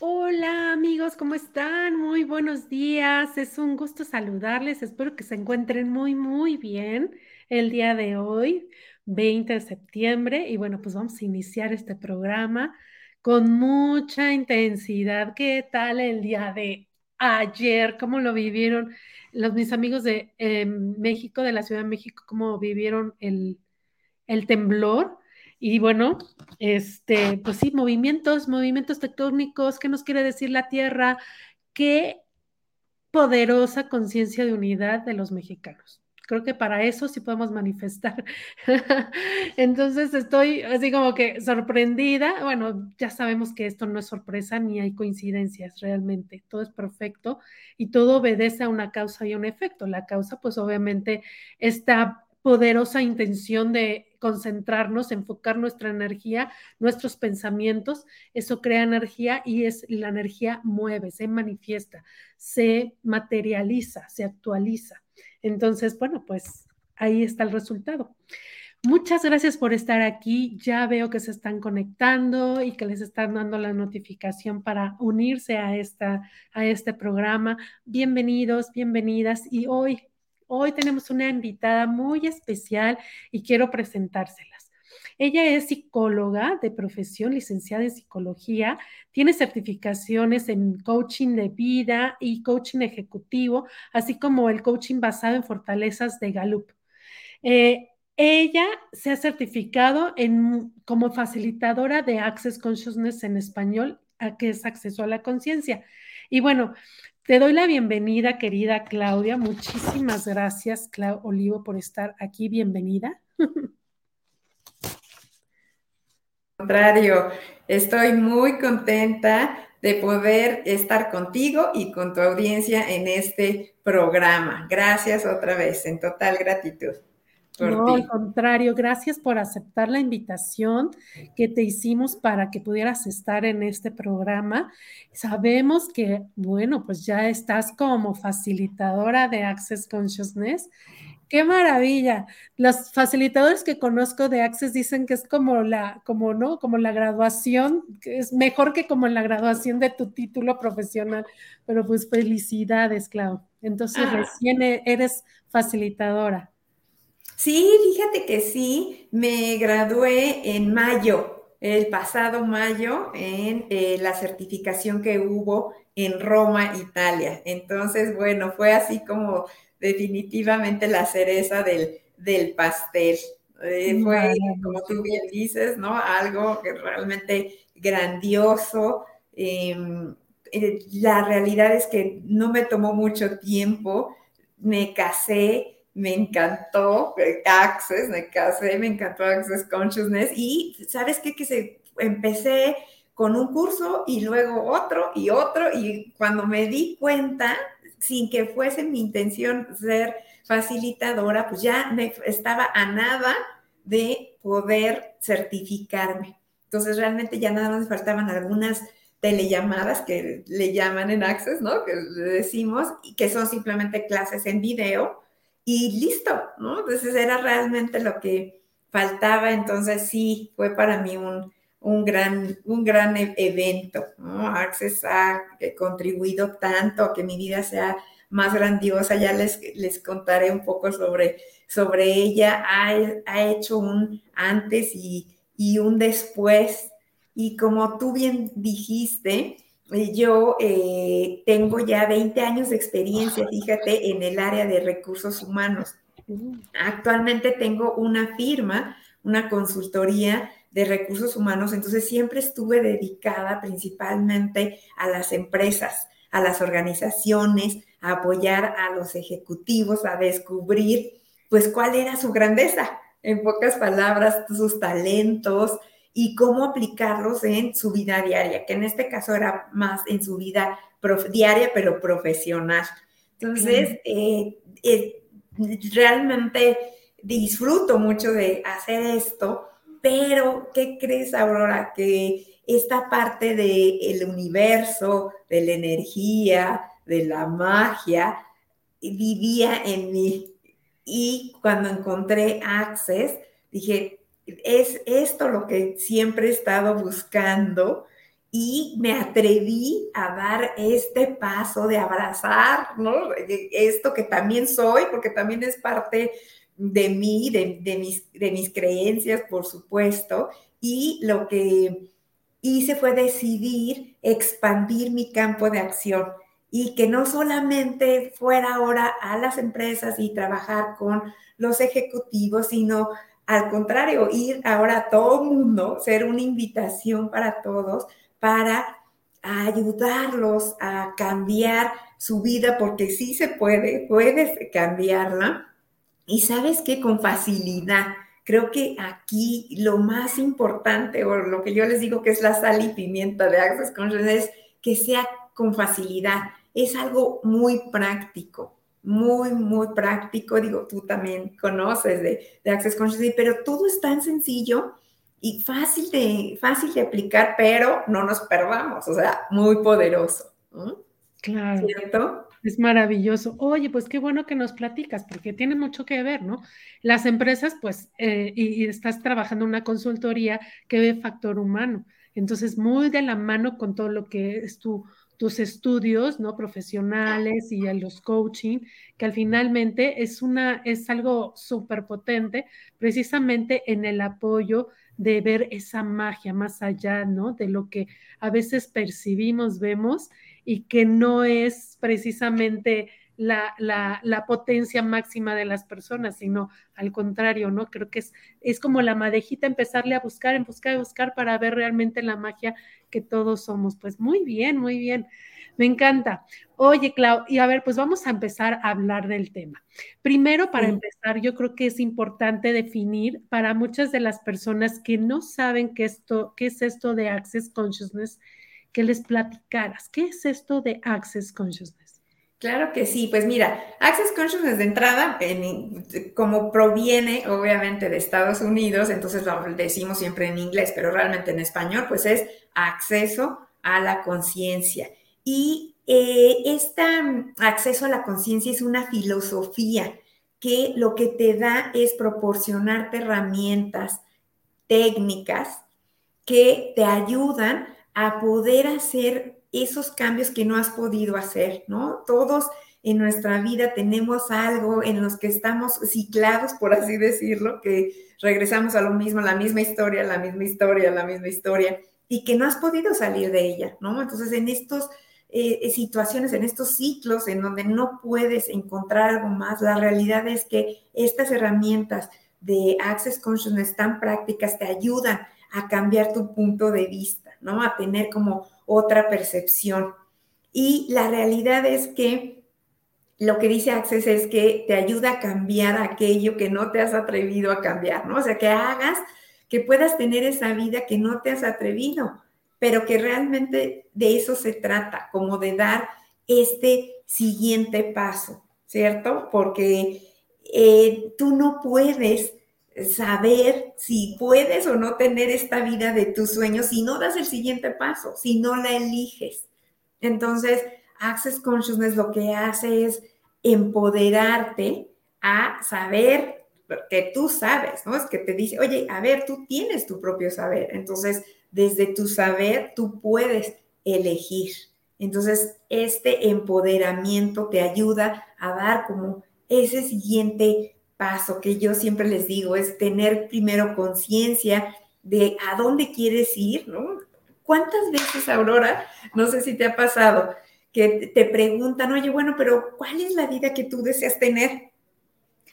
Hola amigos, ¿cómo están? Muy buenos días. Es un gusto saludarles. Espero que se encuentren muy, muy bien el día de hoy, 20 de septiembre. Y bueno, pues vamos a iniciar este programa con mucha intensidad. ¿Qué tal el día de ayer? ¿Cómo lo vivieron los mis amigos de eh, México, de la Ciudad de México? ¿Cómo vivieron el, el temblor? Y bueno, este, pues sí, movimientos, movimientos tectónicos, ¿qué nos quiere decir la Tierra? Qué poderosa conciencia de unidad de los mexicanos. Creo que para eso sí podemos manifestar. Entonces estoy así como que sorprendida. Bueno, ya sabemos que esto no es sorpresa ni hay coincidencias realmente. Todo es perfecto y todo obedece a una causa y un efecto. La causa, pues obviamente, esta poderosa intención de concentrarnos, enfocar nuestra energía, nuestros pensamientos, eso crea energía y es la energía mueve, se manifiesta, se materializa, se actualiza. Entonces, bueno, pues ahí está el resultado. Muchas gracias por estar aquí. Ya veo que se están conectando y que les están dando la notificación para unirse a, esta, a este programa. Bienvenidos, bienvenidas. Y hoy Hoy tenemos una invitada muy especial y quiero presentárselas. Ella es psicóloga de profesión, licenciada en psicología, tiene certificaciones en coaching de vida y coaching ejecutivo, así como el coaching basado en fortalezas de Gallup. Eh, ella se ha certificado en, como facilitadora de Access Consciousness en español, a que es acceso a la conciencia. Y bueno, te doy la bienvenida, querida Claudia. Muchísimas gracias, Clau Olivo, por estar aquí. Bienvenida. contrario, estoy muy contenta de poder estar contigo y con tu audiencia en este programa. Gracias otra vez, en total gratitud. No, al contrario, gracias por aceptar la invitación que te hicimos para que pudieras estar en este programa. Sabemos que, bueno, pues ya estás como facilitadora de Access Consciousness. ¡Qué maravilla! Los facilitadores que conozco de Access dicen que es como la, como no, como la graduación, que es mejor que como la graduación de tu título profesional. Pero pues felicidades, Clau. Entonces ah. recién e-, eres facilitadora. Sí, fíjate que sí, me gradué en mayo, el pasado mayo, en eh, la certificación que hubo en Roma, Italia. Entonces, bueno, fue así como definitivamente la cereza del, del pastel. Eh, fue, como tú bien dices, ¿no? Algo que realmente grandioso. Em, eh, la realidad es que no me tomó mucho tiempo, me casé me encantó Access, me casé, me encantó Access Consciousness y sabes qué, que se, empecé con un curso y luego otro y otro y cuando me di cuenta, sin que fuese mi intención ser facilitadora, pues ya me estaba a nada de poder certificarme. Entonces realmente ya nada más faltaban algunas telellamadas que le llaman en Access, ¿no? Que decimos, y que son simplemente clases en video y listo, ¿no? Entonces era realmente lo que faltaba, entonces sí, fue para mí un, un gran, un gran e-, evento, ¿no? Access ha contribuido tanto a que mi vida sea más grandiosa, ya les, les contaré un poco sobre, sobre ella, ha, ha hecho un antes y, y un después, y como tú bien dijiste, yo eh, tengo ya 20 años de experiencia, fíjate, en el área de recursos humanos. Actualmente tengo una firma, una consultoría de recursos humanos, entonces siempre estuve dedicada principalmente a las empresas, a las organizaciones, a apoyar a los ejecutivos, a descubrir pues cuál era su grandeza, en pocas palabras, sus talentos, y cómo aplicarlos en su vida diaria, que en este caso era más en su vida diaria, pero profesional. Entonces, eh, eh, realmente disfruto mucho de hacer esto, pero ¿qué crees, Aurora? Que esta parte del universo, de la energía, de la magia, vivía en mí. Y cuando encontré Access, dije, es esto lo que siempre he estado buscando y me atreví a dar este paso de abrazar, ¿no? Esto que también soy, porque también es parte de mí, de, mis, de mis creencias, por supuesto, y lo que hice fue decidir expandir mi campo de acción y que no solamente fuera ahora a las empresas y trabajar con los ejecutivos, sino al contrario, ir ahora a todo mundo, ser una invitación para todos, para ayudarlos a cambiar su vida, porque sí se puede, puedes cambiarla. Y sabes que con facilidad, creo que aquí lo más importante, o lo que yo les digo que es la sal y pimienta de Access Consciousness, es que sea con facilidad. Es algo muy práctico, muy, muy práctico. Digo, tú también conoces de, de Access Consciousness, pero todo es tan sencillo y fácil de, fácil de aplicar, pero no nos perdamos, o sea, muy poderoso. Claro. ¿Cierto? Es maravilloso. Oye, pues qué bueno que nos platicas, porque tiene mucho que ver, ¿no? Las empresas, pues, eh, y, estás trabajando en una consultoría que ve factor humano. Entonces, muy de la mano con todo lo que es tu, tus estudios, ¿no? Profesionales y los coaching, que al finalmente es una, es algo súper potente, precisamente en el apoyo de ver esa magia más allá, ¿no? De lo que a veces percibimos, vemos y que no es precisamente la, la, potencia máxima de las personas, sino al contrario, ¿no? Creo que es, es como la madejita empezarle a buscar, en buscar, buscar para ver realmente la magia que todos somos. Pues muy bien, muy bien. Me encanta. Oye, Clau, y a ver, pues vamos a empezar a hablar del tema. Primero, para empezar, yo creo que es importante definir para muchas de las personas que no saben qué, esto, qué es esto de Access Consciousness, que les platicaras. ¿Qué es esto de Access Consciousness? Claro que sí, pues mira, Access Consciousness de entrada, como proviene obviamente de Estados Unidos, entonces lo decimos siempre en inglés, pero realmente en español, pues es acceso a la conciencia. Y eh, este acceso a la conciencia es una filosofía que lo que te da es proporcionarte herramientas técnicas que te ayudan a poder hacer esos cambios que no has podido hacer, ¿no? Todos en nuestra vida tenemos algo en los que estamos ciclados, por así decirlo, que regresamos a lo mismo, la misma historia, la misma historia, la misma historia, y que no has podido salir de ella, ¿no? Entonces, en estas eh, situaciones, en estos ciclos en donde no puedes encontrar algo más, la realidad es que estas herramientas de Access Consciousness tan prácticas te ayudan a cambiar tu punto de vista, ¿no? A tener como otra percepción. Y la realidad es que lo que dice Access es que te ayuda a cambiar aquello que no te has atrevido a cambiar, ¿no? O sea, que hagas, que puedas tener esa vida que no te has atrevido, pero que realmente de eso se trata, como de dar este siguiente paso, ¿cierto? Porque eh, tú no puedes saber si puedes o no tener esta vida de tus sueños si no das el siguiente paso, si no la eliges. Entonces, Access Consciousness lo que hace es empoderarte a saber que tú sabes, ¿no? Es que te dice, oye, a ver, tú tienes tu propio saber. Entonces, desde tu saber, tú puedes elegir. Entonces, este empoderamiento te ayuda a dar como ese siguiente paso que yo siempre les digo es tener primero conciencia de a dónde quieres ir, ¿no? ¿Cuántas veces, Aurora, no sé si te ha pasado, que te preguntan, oye, bueno, pero ¿cuál es la vida que tú deseas tener?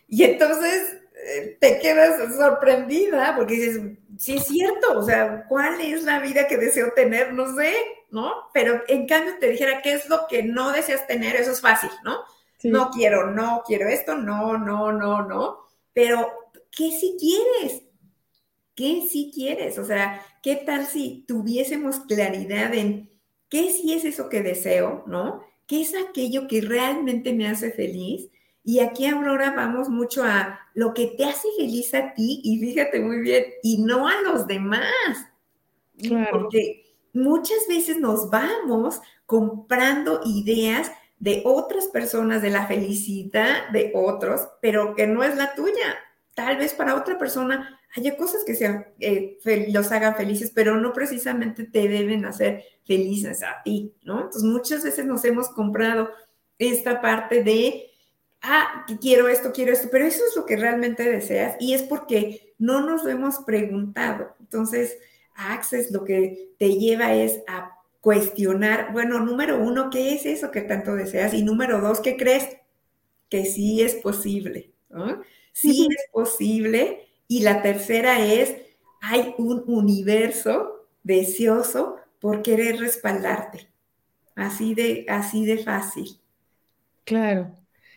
Y entonces eh, te quedas sorprendida porque dices, sí es cierto, o sea, ¿cuál es la vida que deseo tener? No sé, ¿no? Pero en cambio te dijera, ¿qué es lo que no deseas tener? Eso es fácil, ¿no? No quiero, no quiero esto, no, no, no, no. Pero, ¿qué si quieres? ¿Qué si quieres? O sea, ¿qué tal si tuviésemos claridad en qué si es eso que deseo, ¿no? ¿Qué es aquello que realmente me hace feliz? Y aquí, Aurora, vamos mucho a lo que te hace feliz a ti y fíjate muy bien, y no a los demás. Porque muchas veces nos vamos comprando ideas de otras personas, de la felicidad de otros, pero que no es la tuya. tal vez para otra persona haya cosas que sean, eh, los hagan felices, pero no precisamente te deben hacer felices a ti, ¿no? Entonces muchas veces nos hemos comprado esta parte de, ah, quiero esto, quiero esto, pero eso es lo que realmente deseas y es porque no nos lo hemos preguntado. Entonces, Access lo que te lleva es a cuestionar, bueno, número uno, ¿qué es eso que tanto deseas? Y número dos, ¿qué crees? Que sí es posible, ¿no? Sí es posible. Y la tercera es, hay un universo deseoso por querer respaldarte. Así de, así de fácil. Claro.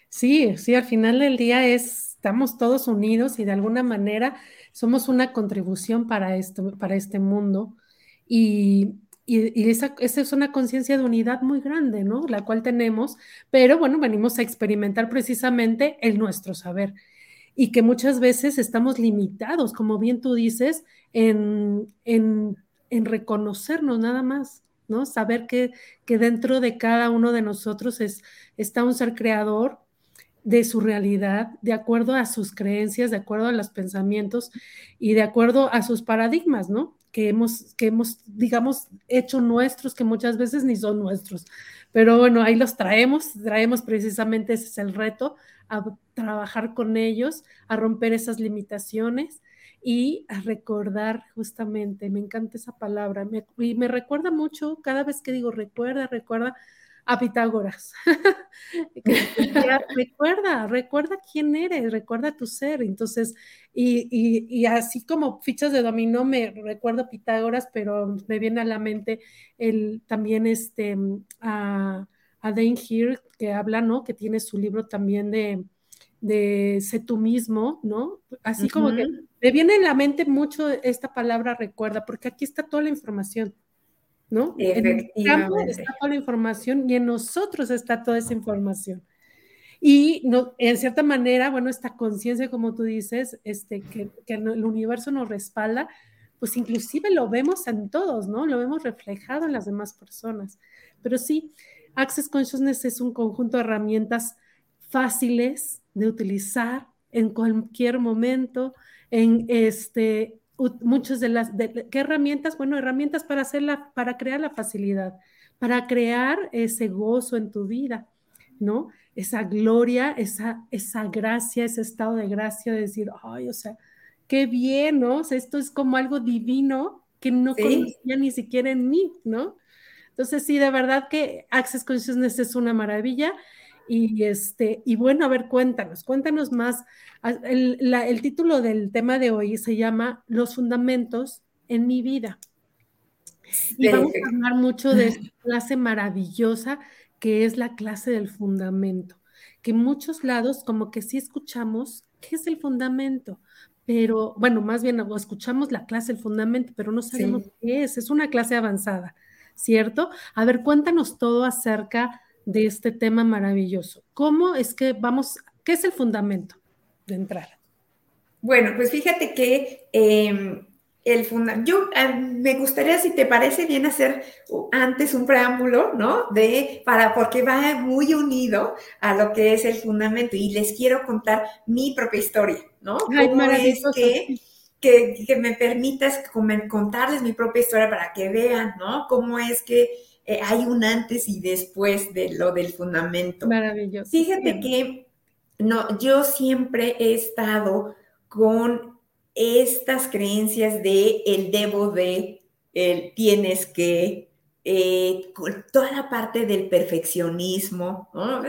Sí, sí, al final del día es, estamos todos unidos y de alguna manera somos una contribución para esto, para este mundo. Y, y, esa, es una conciencia de unidad muy grande, ¿no? La cual tenemos, pero bueno, venimos a experimentar precisamente el nuestro saber y que muchas veces estamos limitados, como bien tú dices, en, en, en reconocernos nada más, ¿no? Saber que, que, dentro de cada uno de nosotros es, está un ser creador de su realidad, de acuerdo a sus creencias, de acuerdo a los pensamientos y de acuerdo a sus paradigmas, ¿no? Que hemos, que hemos, digamos, hecho nuestros, que muchas veces ni son nuestros. Pero bueno, ahí los traemos, traemos precisamente, ese es el reto, a trabajar con ellos, a romper esas limitaciones y a recordar justamente, me encanta esa palabra, y me recuerda mucho, cada vez que digo recuerda, recuerda, a Pitágoras. recuerda, recuerda quién eres, recuerda tu ser. Entonces, y, así como fichas de dominó, me recuerdo a Pitágoras, pero me viene a la mente el, también este, a, a Dane Here, que habla, ¿no? Que tiene su libro también de, de sé tú mismo, ¿no? Así como que me viene a la mente mucho esta palabra recuerda, porque aquí está toda la información. ¿No? En el campo está toda la información y en nosotros está toda esa información. Y no, en cierta manera, bueno, esta conciencia, como tú dices, este, que, que, el universo nos respalda, pues inclusive lo vemos en todos, ¿no? Lo vemos reflejado en las demás personas. Pero sí, Access Consciousness es un conjunto de herramientas fáciles de utilizar en cualquier momento, en este, muchas de las, ¿qué herramientas? Bueno, herramientas para, hacerla, para crear la facilidad, para crear ese gozo en tu vida, ¿no? Esa gloria, esa, esa gracia, ese estado de gracia de decir, ay, o sea, qué bien, ¿no? O sea, esto es como algo divino que no conocía ni siquiera en mí, ¿no? Entonces, sí, de verdad que Access Consciousness es una maravilla y, este, y bueno, a ver, cuéntanos, cuéntanos más. El, el título del tema de hoy se llama Los fundamentos en mi vida. Y vamos a hablar mucho de esta clase maravillosa que es la clase del fundamento, que en muchos lados como que sí escuchamos qué es el fundamento, pero bueno, más bien escuchamos la clase del fundamento, pero no sabemos qué es, es una clase avanzada, ¿cierto? A ver, cuéntanos todo acerca de este tema maravilloso. ¿Cómo es que vamos, qué es el fundamento de entrada? Bueno, pues fíjate que em, el fundamento, yo ah, me gustaría, si te parece bien, hacer antes un preámbulo, ¿no? De, para, porque va muy unido a lo que es el fundamento y les quiero contar mi propia historia, ¿no? Ay, ¿Cómo es que, que, que me permitas contarles mi propia historia para que vean, ¿no? Cómo es que eh, hay un antes y después de lo del fundamento. Maravilloso. Fíjate que no, yo siempre he estado con estas creencias de el debo de, el tienes que, eh, con toda la parte del perfeccionismo, ¿no?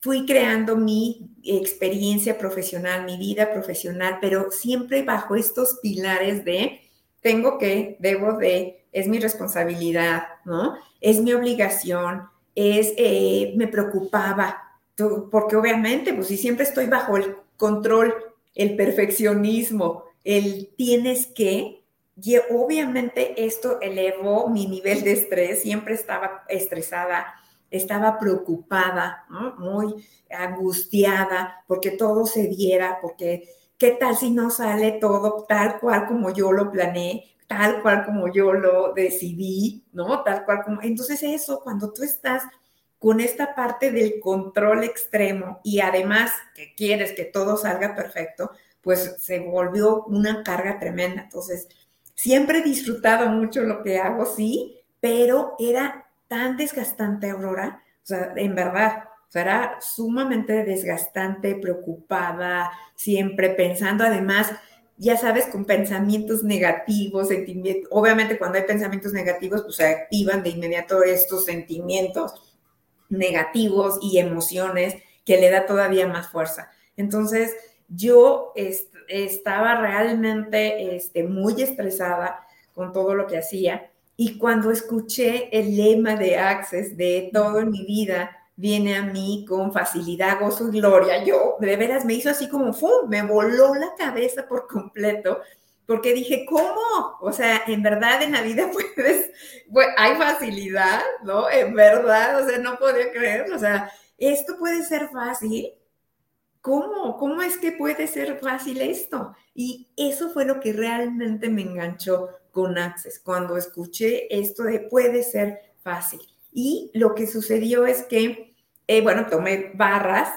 Fui creando mi experiencia profesional, mi vida profesional, pero siempre bajo estos pilares de tengo que, debo de, es mi responsabilidad, ¿no? Es mi obligación, es, eh, me preocupaba, porque obviamente, pues si siempre estoy bajo el control, el perfeccionismo, el tienes que, obviamente esto elevó mi nivel de estrés, siempre estaba estresada, estaba preocupada, ¿no? muy angustiada, porque todo se diera, porque qué tal si no sale todo tal cual como yo lo planeé, tal cual como yo lo decidí, ¿no? Tal cual como... Entonces eso, cuando tú estás con esta parte del control extremo y además que quieres que todo salga perfecto, pues se volvió una carga tremenda. Entonces, siempre he disfrutado mucho lo que hago, sí, pero era tan desgastante, Aurora, o sea, en verdad, o sea, era sumamente desgastante, preocupada, siempre pensando, además, ya sabes, con pensamientos negativos, obviamente cuando hay pensamientos negativos, pues se activan de inmediato estos sentimientos negativos y emociones que le da todavía más fuerza. Entonces, yo estaba realmente este, muy estresada con todo lo que hacía y cuando escuché el lema de Access de todo en mi vida viene a mí con facilidad, gozo y gloria, yo de veras me hizo así como, ¡fum! Me voló la cabeza por completo porque dije, ¿cómo? O sea, en verdad en la vida puedes, hay facilidad, ¿no? En verdad, o sea, no podía creer, o sea, esto puede ser fácil. ¿Cómo? ¿Cómo es que puede ser fácil esto? Y eso fue lo que realmente me enganchó con Access, cuando escuché esto de puede ser fácil. Y lo que sucedió es que, eh, bueno, tomé barras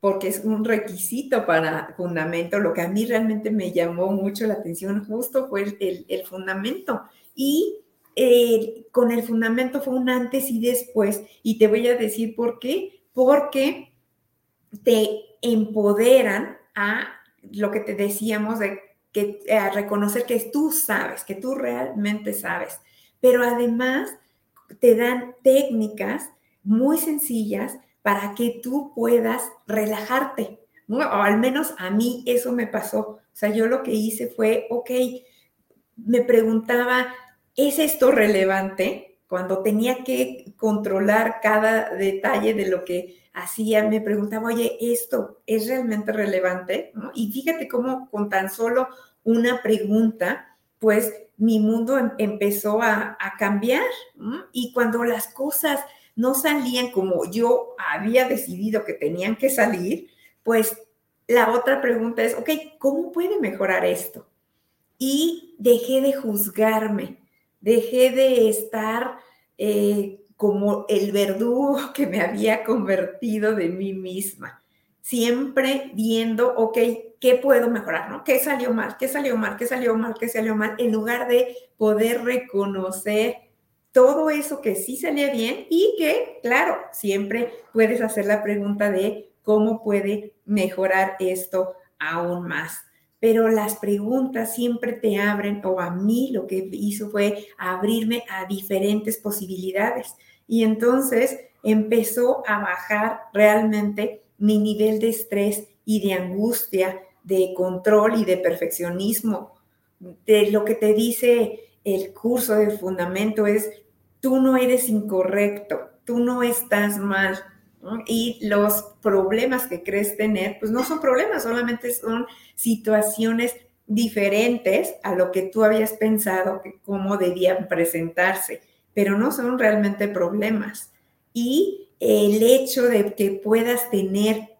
porque es un requisito para fundamento. Lo que a mí realmente me llamó mucho la atención justo fue el, fundamento. Y eh, con el fundamento fue un antes y después. Y te voy a decir por qué. Porque te empoderan a lo que te decíamos de que a reconocer que tú sabes, que tú realmente sabes, pero además te dan técnicas muy sencillas para que tú puedas relajarte, o al menos a mí eso me pasó. O sea, yo lo que hice fue, ok, me preguntaba, ¿es esto relevante? Cuando tenía que controlar cada detalle de lo que hacía, me preguntaba, oye, ¿esto es realmente relevante? Y fíjate cómo con tan solo una pregunta, pues mi mundo em, empezó a, cambiar. Y cuando las cosas no salían como yo había decidido que tenían que salir, pues la otra pregunta es, ok, ¿cómo puede mejorar esto? Y dejé de juzgarme, dejé de estar eh, como el verdugo que me había convertido de mí misma, siempre viendo, ok, ¿qué puedo mejorar? ¿no? ¿Qué salió mal? ¿Qué salió mal? ¿Qué salió mal? ¿Qué salió mal? En lugar de poder reconocer todo eso que sí salía bien y que, claro, siempre puedes hacer la pregunta de cómo puede mejorar esto aún más. Pero las preguntas siempre te abren, o a mí lo que hizo fue abrirme a diferentes posibilidades. Y entonces empezó a bajar realmente mi nivel de estrés y de angustia, de control y de perfeccionismo. De lo que te dice el curso de fundamento es, tú no eres incorrecto, tú no estás mal. Y los problemas que crees tener, pues no son problemas, solamente son situaciones diferentes a lo que tú habías pensado que cómo debían presentarse pero no son realmente problemas. Y el hecho de que puedas tener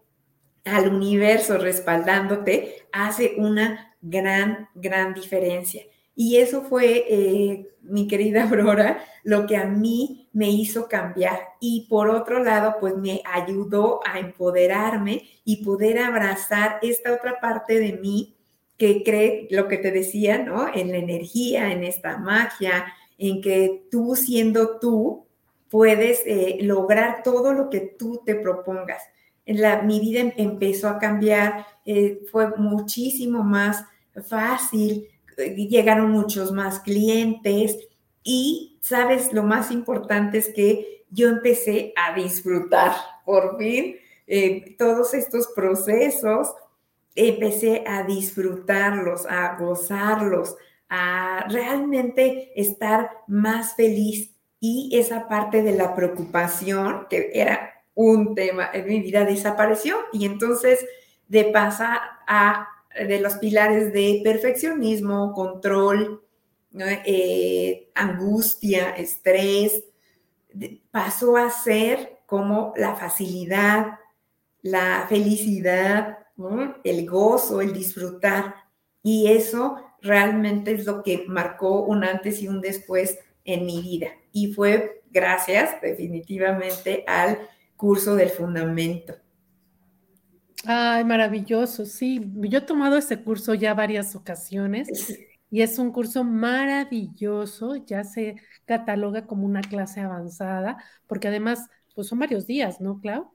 al universo respaldándote hace una gran, gran diferencia. Y eso fue, eh, mi querida Aurora, lo que a mí me hizo cambiar. Y por otro lado, pues me ayudó a empoderarme y poder abrazar esta otra parte de mí que cree lo que te decía, ¿no? En la energía, en esta magia, en que tú siendo tú puedes eh, lograr todo lo que tú te propongas. Mi vida em, empezó a cambiar, eh, fue muchísimo más fácil, eh, llegaron muchos más clientes y, sabes, lo más importante es que yo empecé a disfrutar por fin todos estos procesos, empecé a disfrutarlos, a gozarlos, a realmente estar más feliz y esa parte de la preocupación, que era un tema en mi vida, desapareció y entonces de pasar a de los pilares de perfeccionismo, control, eh, angustia, estrés, pasó a ser como la facilidad, la felicidad, el gozo, el disfrutar. Y eso realmente es lo que marcó un antes y un después en mi vida. Y fue gracias definitivamente al curso del fundamento. Ay, maravilloso, sí. Yo he tomado ese curso ya varias ocasiones y es un curso maravilloso, ya se cataloga como una clase avanzada, porque además, pues son varios días, ¿no, Clau?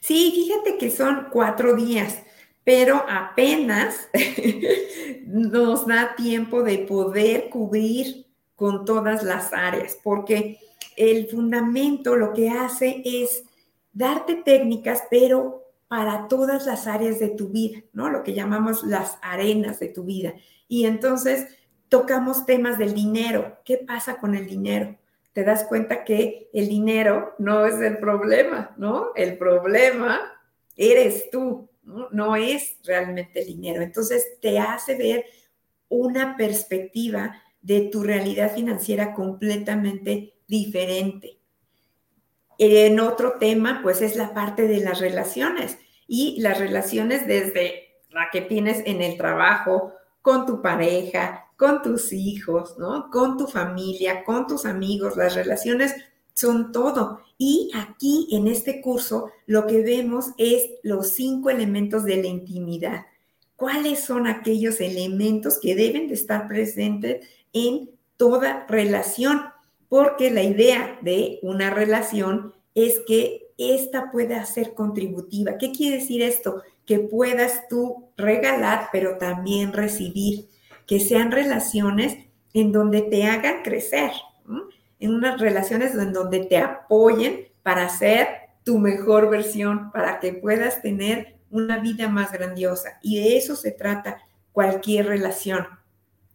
Sí, fíjate que son cuatro días, pero apenas nos da tiempo de poder cubrir con todas las áreas, porque el fundamento lo que hace es darte técnicas, pero para todas las áreas de tu vida, ¿no? Lo que llamamos las arenas de tu vida. Y entonces tocamos temas del dinero. ¿Qué pasa con el dinero? Te das cuenta que el dinero no es el problema, ¿no? El problema eres tú, ¿no? Es realmente el dinero. Entonces te hace ver una perspectiva de tu realidad financiera completamente diferente. En otro tema, pues es la parte de las relaciones y las relaciones desde la que tienes en el trabajo, con tu pareja, con tus hijos, ¿no? Con tu familia, con tus amigos, las relaciones son todo. Y aquí en este curso lo que vemos es los cinco elementos de la intimidad. ¿Cuáles son aquellos elementos que deben de estar presentes en toda relación? porque la idea de una relación es que esta pueda ser contributiva. ¿Qué quiere decir esto? Que puedas tú regalar, pero también recibir, que sean relaciones en donde te hagan crecer, en unas relaciones en donde te apoyen para ser tu mejor versión, para que puedas tener una vida más grandiosa. Y de eso se trata cualquier relación.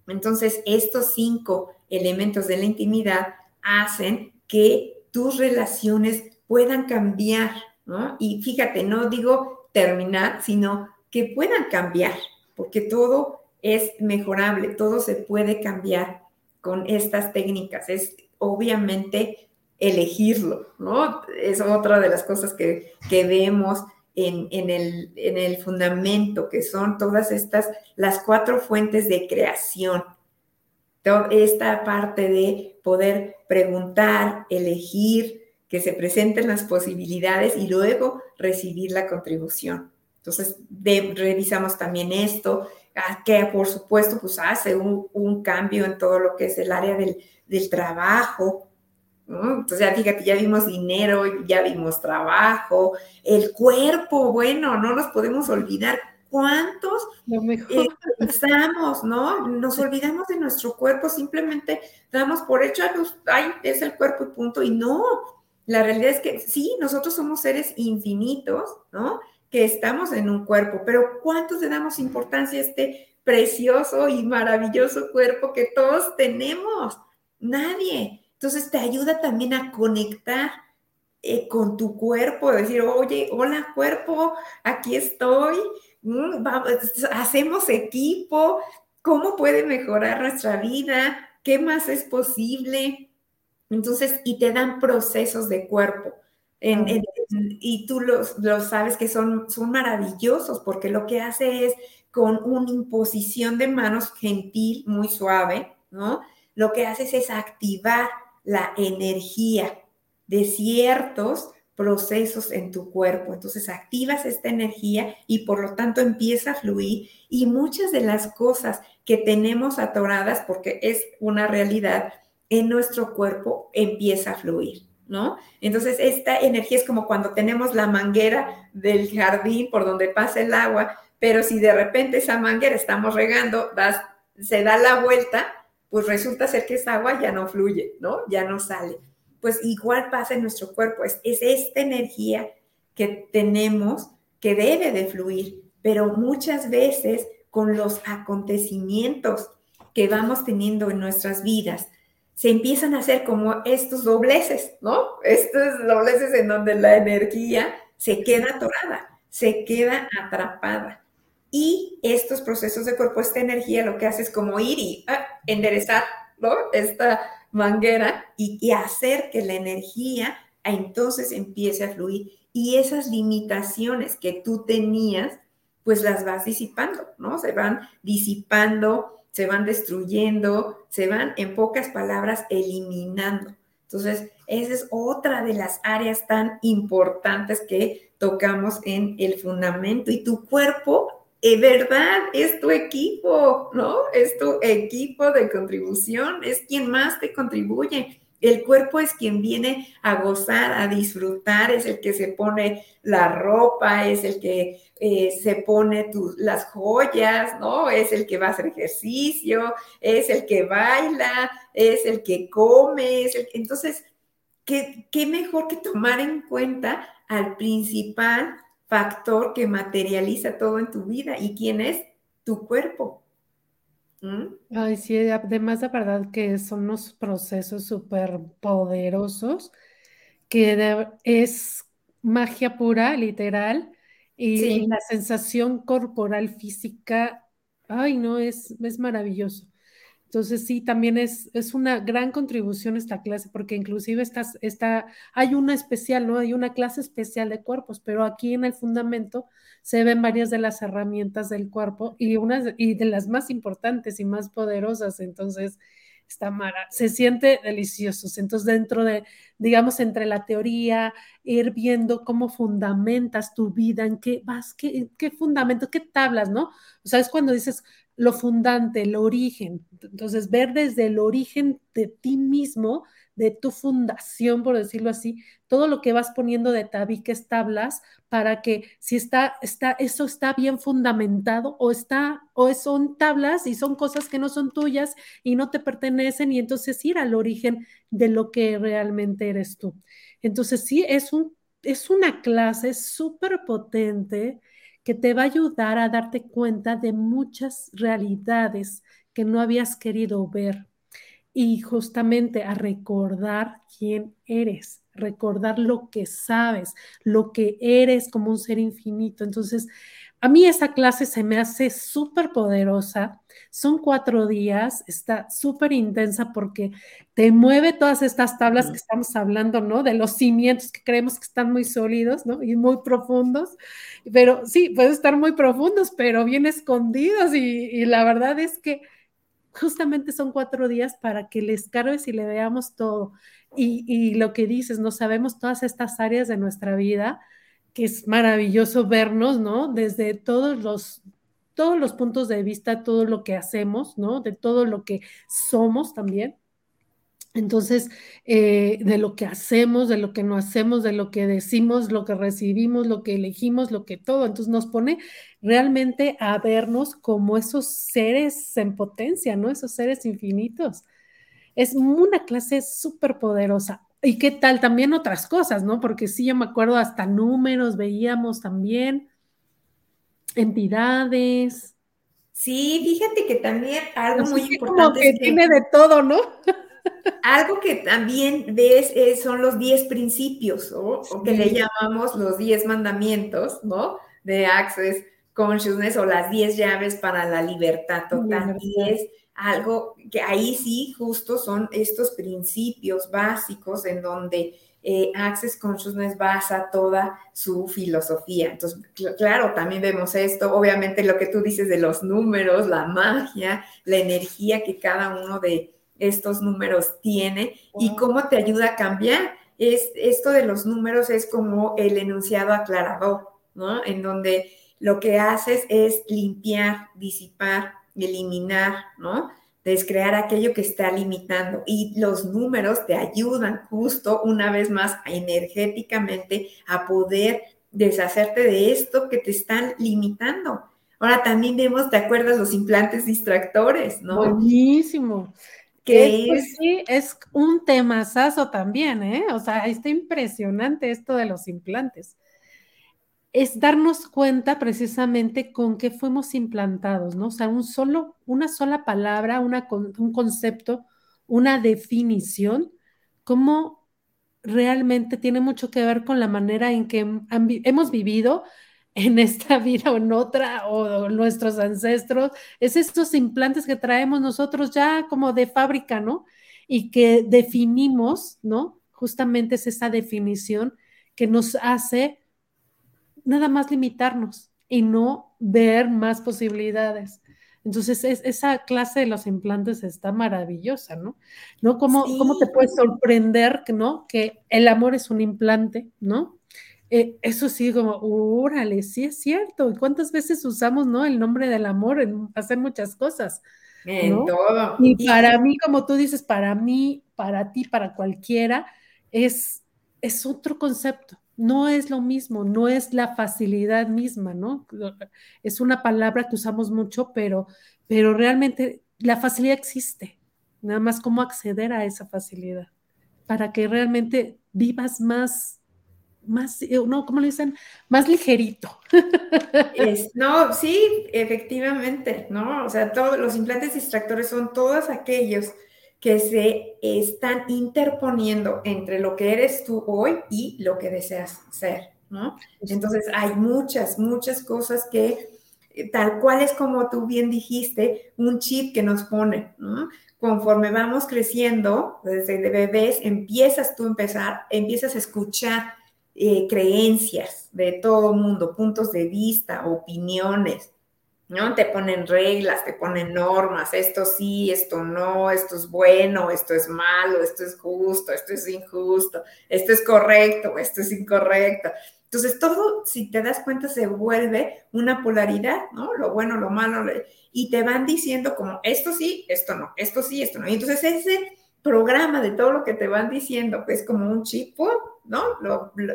Entonces, estos cinco elementos de la intimidad hacen que tus relaciones puedan cambiar, ¿no? Y fíjate, no digo terminar, sino que puedan cambiar, porque todo es mejorable, todo se puede cambiar con estas técnicas. Es obviamente elegirlo, ¿no? Es otra de las cosas que, que vemos en, el, en el fundamento, que son todas estas, las cuatro fuentes de creación, esta parte de poder preguntar, elegir, que se presenten las posibilidades y luego recibir la contribución. Entonces, revisamos también esto, ah, que por supuesto pues hace un, cambio en todo lo que es el área del, trabajo. Entonces, ya fíjate, ya vimos dinero, ya vimos trabajo, el cuerpo, bueno, no nos podemos olvidar ¿Cuántos eh, pensamos, no? Nos olvidamos de nuestro cuerpo, simplemente damos por hecho, ay, es el cuerpo y punto, y no. La realidad es que sí, nosotros somos seres infinitos, ¿no? Que estamos en un cuerpo, pero ¿cuántos le damos importancia a este precioso y maravilloso cuerpo que todos tenemos? Nadie. Entonces te ayuda también a conectar eh, con tu cuerpo, decir, oye, hola cuerpo, aquí estoy, Mm, hacemos equipo, cómo puede mejorar nuestra vida, qué más es posible. Entonces, y te dan procesos de cuerpo. y tú los, sabes que son, son maravillosos porque lo que hace es con una imposición de manos gentil, muy suave, ¿no? Lo que haces es activar la energía de ciertos procesos en tu cuerpo. Entonces activas esta energía y por lo tanto empieza a fluir y muchas de las cosas que tenemos atoradas, porque es una realidad, en nuestro cuerpo empieza a fluir. ¿No? Entonces, esta energía es como cuando tenemos la manguera del jardín por donde pasa el agua, pero si de repente esa manguera estamos regando, se da la vuelta, pues resulta ser que esa agua ya no fluye, ¿no? Ya no sale pues igual pasa en nuestro cuerpo. Es, es esta energía que tenemos que debe de fluir, pero muchas veces con los acontecimientos que vamos teniendo en nuestras vidas, se empiezan a hacer como estos dobleces, ¿no? Estos dobleces en donde la energía se queda atorada, se queda atrapada. Y estos procesos de cuerpo, esta energía lo que hace es como ir y ah, enderezar. Esta manguera y, hacer que la energía entonces empiece a fluir. Y esas limitaciones que tú tenías, pues las vas disipando, ¿no? Se van disipando, se van destruyendo, se van, en pocas palabras, eliminando. Entonces, esa es otra de las áreas tan importantes que tocamos en el fundamento. Y tu cuerpo, verdad, es tu equipo, ¿no? Es tu equipo de contribución, es quien más te contribuye. El cuerpo es quien viene a gozar, a disfrutar, es el que se pone la ropa, es el que eh, se pone las joyas, ¿no? Es el que va a hacer ejercicio, es el que baila, es el que come, es Entonces, ¿qué, qué mejor que tomar en cuenta al principal factor que materializa todo en tu vida y quién es tu cuerpo. ¿Mm? Ay, sí, además de verdad que son unos procesos súper poderosos, que es magia pura, literal, y, la sensación corporal física, ay, no, es, es maravilloso. Entonces sí, también es, es una gran contribución esta clase, porque inclusive estás, está, hay una especial, ¿no? Hay una clase especial de cuerpos, pero aquí en el fundamento se ven varias de las herramientas del cuerpo y unas y de las más importantes y más poderosas. Entonces, está mara, se siente delicioso. Entonces, dentro de, digamos, entre la teoría, ir viendo cómo fundamentas tu vida, en qué vas, qué, qué fundamento, qué tablas, ¿no? O sea, es cuando dices lo fundante, el origen. Entonces, ver desde el origen de ti mismo de tu fundación, por decirlo así, todo lo que vas poniendo de tabiques, tablas, para que si está, está, eso está bien fundamentado o está, o son tablas y son cosas que no son tuyas y no te pertenecen y entonces ir al origen de lo que realmente eres tú. Entonces sí, es, un, es una clase súper potente que te va a ayudar a darte cuenta de muchas realidades que no habías querido ver y justamente a recordar quién eres, recordar lo que sabes, lo que eres como un ser infinito. Entonces, a mí esa clase se me hace súper poderosa. Son cuatro días, está súper intensa porque te mueve todas estas tablas que estamos hablando, ¿no? De los cimientos que creemos que están muy sólidos, ¿no? Y muy profundos. Pero sí, pueden estar muy profundos, pero bien escondidos. Y, y la verdad es que justamente son cuatro días para que les cargues y le veamos todo. Y, lo que dices, no sabemos todas estas áreas de nuestra vida, que es maravilloso vernos, ¿no? Desde todos los, todos los puntos de vista, todo lo que hacemos, ¿no? De todo lo que somos también. Entonces, eh, de lo que hacemos, de lo que no hacemos, de lo que decimos, lo que recibimos, lo que elegimos, lo que todo. Entonces nos pone realmente a vernos como esos seres en potencia, ¿no? Esos seres infinitos. Es una clase súper poderosa. ¿Y qué tal? También otras cosas, ¿no? Porque sí, yo me acuerdo hasta números, veíamos también entidades. Sí, fíjate que también algo muy importante. Como que, tiene de todo, ¿no? Algo que también ves eh, son los 10 principios, o que le llamamos los 10 mandamientos, ¿no? De Access Consciousness o las 10 llaves para la libertad total. Y es algo que ahí sí justo son estos principios básicos en donde eh, Access Consciousness basa toda su filosofía. Entonces, claro, también vemos esto, obviamente lo que tú dices de los números, la magia, la energía que cada uno de estos números tiene y cómo te ayuda a cambiar. Es, esto de los números es como el enunciado aclarador, ¿no? En donde lo que haces es limpiar, disipar, eliminar, ¿no? Descrear aquello que está limitando. Y los números te ayudan justo una vez más energéticamente a poder deshacerte de esto que te están limitando. Ahora también vemos, ¿te acuerdas los implantes distractores, no? Buenísimo que es, sí, es un temazazo también, ¿eh? O sea, está impresionante esto de los implantes. Es darnos cuenta precisamente con qué fuimos implantados, ¿no? O sea, un solo, una sola palabra, un concepto, una definición, cómo realmente tiene mucho que ver con la manera en que hemos vivido en esta vida o en otra, o nuestros ancestros, es estos implantes que traemos nosotros ya como de fábrica, ¿no? Y que definimos, ¿no? Justamente es esa definición que nos hace nada más limitarnos y no ver más posibilidades. Entonces, esa clase de los implantes está maravillosa, ¿no? ¿No? ¿Cómo, Sí. cómo te puede sorprender, ¿no? Que el amor es un implante, ¿no? Eh, eso sí, como, órale, sí es cierto. ¿Y cuántas veces usamos, ¿no? El nombre del amor en hacer muchas cosas, En ¿no? todo. Y Y- para mí, como tú dices, para mí, para ti, para cualquiera, es, es otro concepto. No es lo mismo, no es la facilidad misma, ¿no? Es una palabra que usamos mucho, pero, pero realmente la facilidad existe. Nada más cómo acceder a esa facilidad para que realmente vivas más, más, eh, no, ¿cómo le dicen? Más ligerito. No, sí, efectivamente, ¿no? O sea, todos los implantes distractores son todos aquellos que se están interponiendo entre lo que eres tú hoy y lo que deseas ser, ¿no? Entonces hay muchas, muchas cosas que, eh, tal cual es como tú bien dijiste, un chip que nos pone. Conforme vamos creciendo, desde bebés, empiezas tú a empezar, empiezas a escuchar eh, creencias de todo mundo, puntos de vista, opiniones, ¿no? Te ponen reglas, te ponen normas, esto sí, esto no, esto es bueno, esto es malo, esto es justo, esto es injusto, esto es correcto, esto es incorrecto. Entonces, todo, si te das cuenta, se vuelve una polaridad, ¿no? Lo bueno, lo malo, y te van diciendo como, esto sí, esto no, esto sí, esto no. Y entonces ese programa de todo lo que te van diciendo, pues como un chip, ¿no?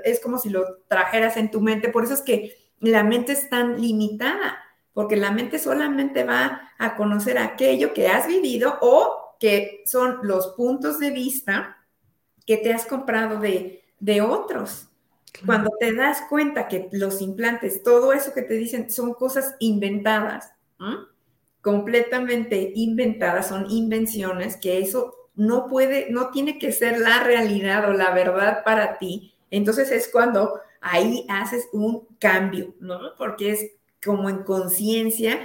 Es como si lo trajeras en tu mente. Por eso es que la mente es tan limitada, porque la mente solamente va a conocer aquello que has vivido o que son los puntos de vista que te has comprado de, de otros. Cuando te das cuenta que los implantes, todo eso que te dicen son cosas inventadas, ¿eh? completamente inventadas, son invenciones, que eso no puede, no tiene que ser la realidad o la verdad para ti. Entonces es cuando ahí haces un cambio, ¿no? Porque es como en conciencia,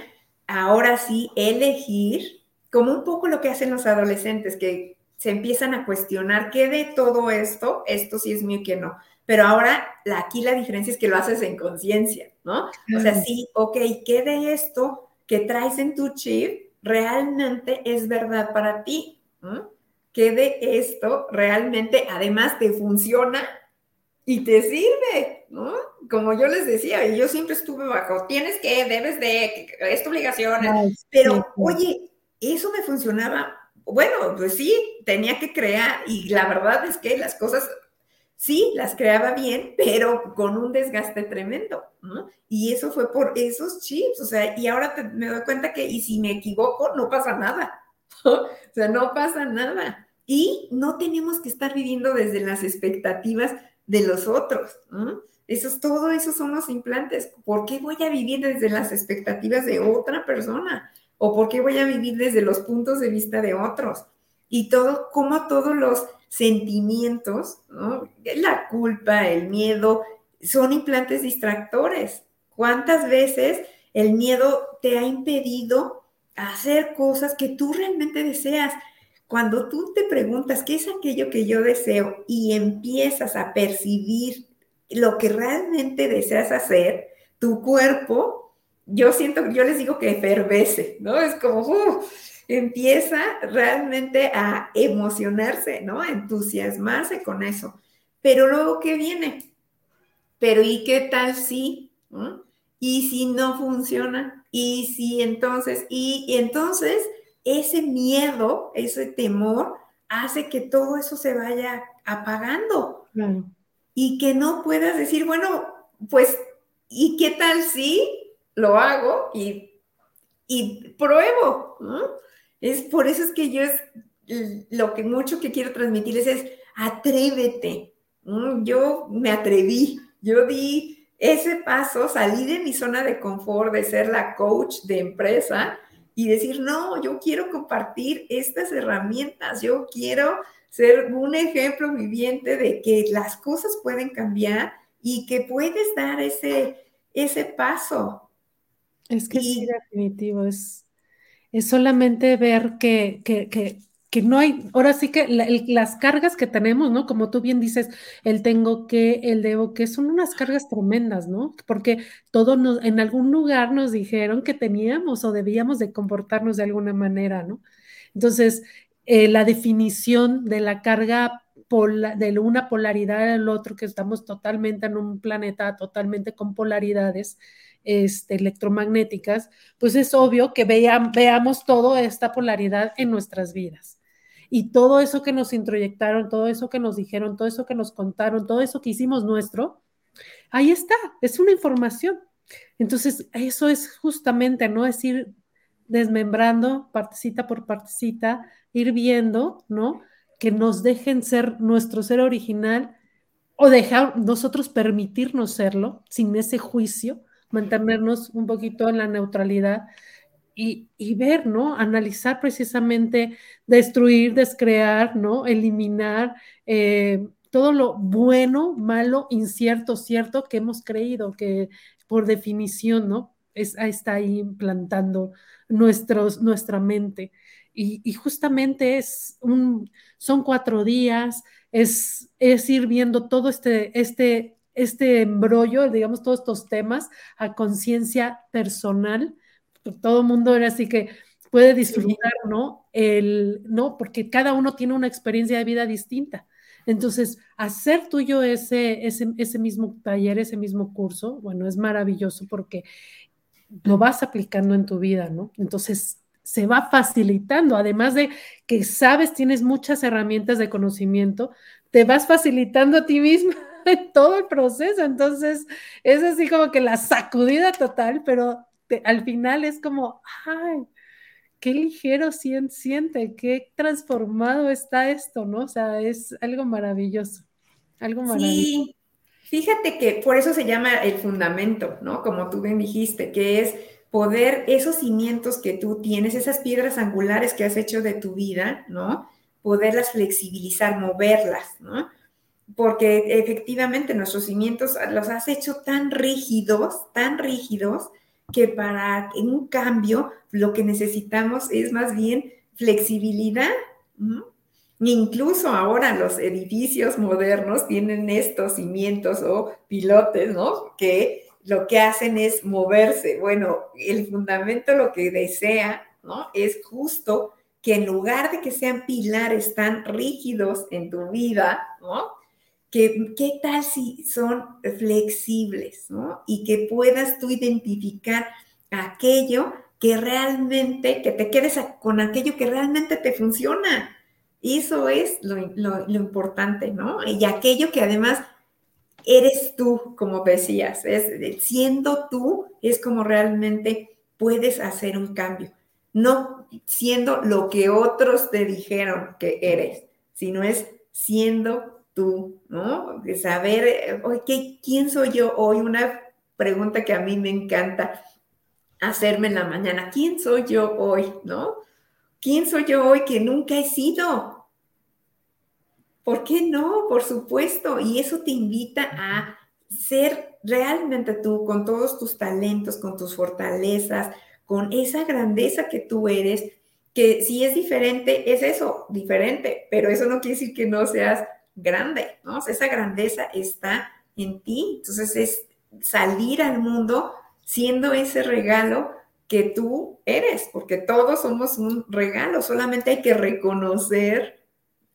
ahora sí elegir, como un poco lo que hacen los adolescentes, que se empiezan a cuestionar qué de todo esto, esto sí es mío y qué no. Pero ahora la, aquí la diferencia es que lo haces en conciencia, ¿no? O sea, sí, ok, ¿qué de esto que traes en tu chip realmente es verdad para ti? ¿no? ¿Qué de esto realmente además te funciona y te sirve? ¿no? Como yo les decía, y yo siempre estuve bajo, tienes que, debes de, es tu obligación, Ay, pero sí, oye, eso me funcionaba. Bueno, pues sí, tenía que crear y la verdad es que las cosas sí, las creaba bien, pero con un desgaste tremendo, ¿no? Y eso fue por esos chips, o sea, y ahora te, me doy cuenta que, y si me equivoco, no pasa nada, o sea, no pasa nada. Y no tenemos que estar viviendo desde las expectativas de los otros, ¿no? Eso es todo, esos son los implantes. ¿Por qué voy a vivir desde las expectativas de otra persona? ¿O por qué voy a vivir desde los puntos de vista de otros? Y todo, como todos los sentimientos, la culpa, el miedo, son implantes distractores. ¿Cuántas veces el miedo te ha impedido hacer cosas que tú realmente deseas? Cuando tú te preguntas qué es aquello que yo deseo y empiezas a percibir lo que realmente deseas hacer, tu cuerpo, yo siento, yo les digo que efervece, ¿no? Es como, uh, empieza realmente a emocionarse, ¿no? A entusiasmarse con eso. Pero luego, ¿qué viene? Pero ¿y qué tal si? ¿no? ¿Y si no funciona? ¿Y si entonces? Y, y, entonces ese miedo, ese temor, hace que todo eso se vaya apagando. Claro. Y que no puedas decir, bueno, pues, ¿y qué tal si lo hago y, y pruebo? Es por eso es que yo es lo que mucho que quiero transmitirles es atrévete. Yo me atreví, yo di ese paso, salí de mi zona de confort de ser la coach de empresa y decir, no, yo quiero compartir estas herramientas, yo quiero ser un ejemplo viviente de que las cosas pueden cambiar y que puedes dar ese, ese paso. Es que y, sí, definitivo, es, es solamente ver que, que, que, que no hay, ahora sí que las cargas que tenemos, ¿no? Como tú bien dices, el tengo que, el debo que, son unas cargas tremendas, ¿no? Porque todo nos, en algún lugar nos dijeron que teníamos o debíamos de comportarnos de alguna manera, ¿no? Entonces, eh, la definición de la carga de una polaridad al otro, que estamos totalmente en un planeta totalmente con polaridades, este, electromagnéticas, pues es obvio que veamos toda esta polaridad en nuestras vidas. Y todo eso que nos introyectaron, todo eso que nos dijeron, todo eso que nos contaron, todo eso que hicimos nuestro, ahí está, es una información. Entonces, eso es justamente, ¿no? Es ir desmembrando partecita por partecita, ir viendo, ¿no? Que nos dejen ser nuestro ser original o dejar nosotros permitirnos serlo sin ese juicio, mantenernos un poquito en la neutralidad y, ver, ¿no? Analizar precisamente, destruir, descrear, ¿no? Eliminar eh, todo lo bueno, malo, incierto, cierto que hemos creído, que por definición, ¿no? Es, está ahí implantando nuestros, nuestra mente. Y, justamente es un, son cuatro días, es, es ir viendo todo este, este, este embrollo, digamos, todos estos temas a conciencia personal todo el mundo era así que puede disfrutar, ¿no? El, ¿no? Porque cada uno tiene una experiencia de vida distinta. Entonces, hacer tuyo ese, ese, ese mismo taller, ese mismo curso, bueno, es maravilloso porque lo vas aplicando en tu vida, ¿no? Entonces, se va facilitando, además de que sabes, tienes muchas herramientas de conocimiento, te vas facilitando a ti mismo en todo el proceso. Entonces, es así como que la sacudida total, pero al final es como, ay, qué ligero siente, qué transformado está esto, ¿no? O sea, es algo maravilloso, algo maravilloso. Sí, fíjate que por eso se llama el fundamento, ¿no? Como tú bien dijiste, que es poder, esos cimientos que tú tienes, esas piedras angulares que has hecho de tu vida, ¿no? Poderlas flexibilizar, moverlas, ¿no? Porque efectivamente nuestros cimientos los has hecho tan rígidos, tan rígidos, que para un cambio lo que necesitamos es más bien flexibilidad. Incluso ahora los edificios modernos tienen estos cimientos o pilotes, ¿no? Que lo que hacen es moverse. Bueno, el fundamento lo que desea, ¿no? Es justo que en lugar de que sean pilares tan rígidos en tu vida, ¿no? ¿Qué tal si son flexibles, ¿no? Y que puedas tú identificar aquello que realmente, que te quedes con aquello que realmente te funciona. Eso es lo, importante, ¿no? Y aquello que además eres tú, como decías, es, siendo tú es como realmente puedes hacer un cambio, no siendo lo que otros te dijeron que eres, sino es siendo tú, ¿no? De saber, oye, ¿quién soy yo hoy? Una pregunta que a mí me encanta hacerme en la mañana, ¿quién soy yo hoy, no? ¿Quién soy yo hoy que nunca he sido? ¿Por qué no? Por supuesto. Y eso te invita a ser realmente tú, con todos tus talentos, con tus fortalezas, con esa grandeza que tú eres, que si es diferente, es eso, diferente, pero eso no quiere decir que no seas grande, ¿no? esa grandeza está en ti. Entonces es salir al mundo siendo ese regalo que tú eres, porque todos somos un regalo, solamente hay que reconocer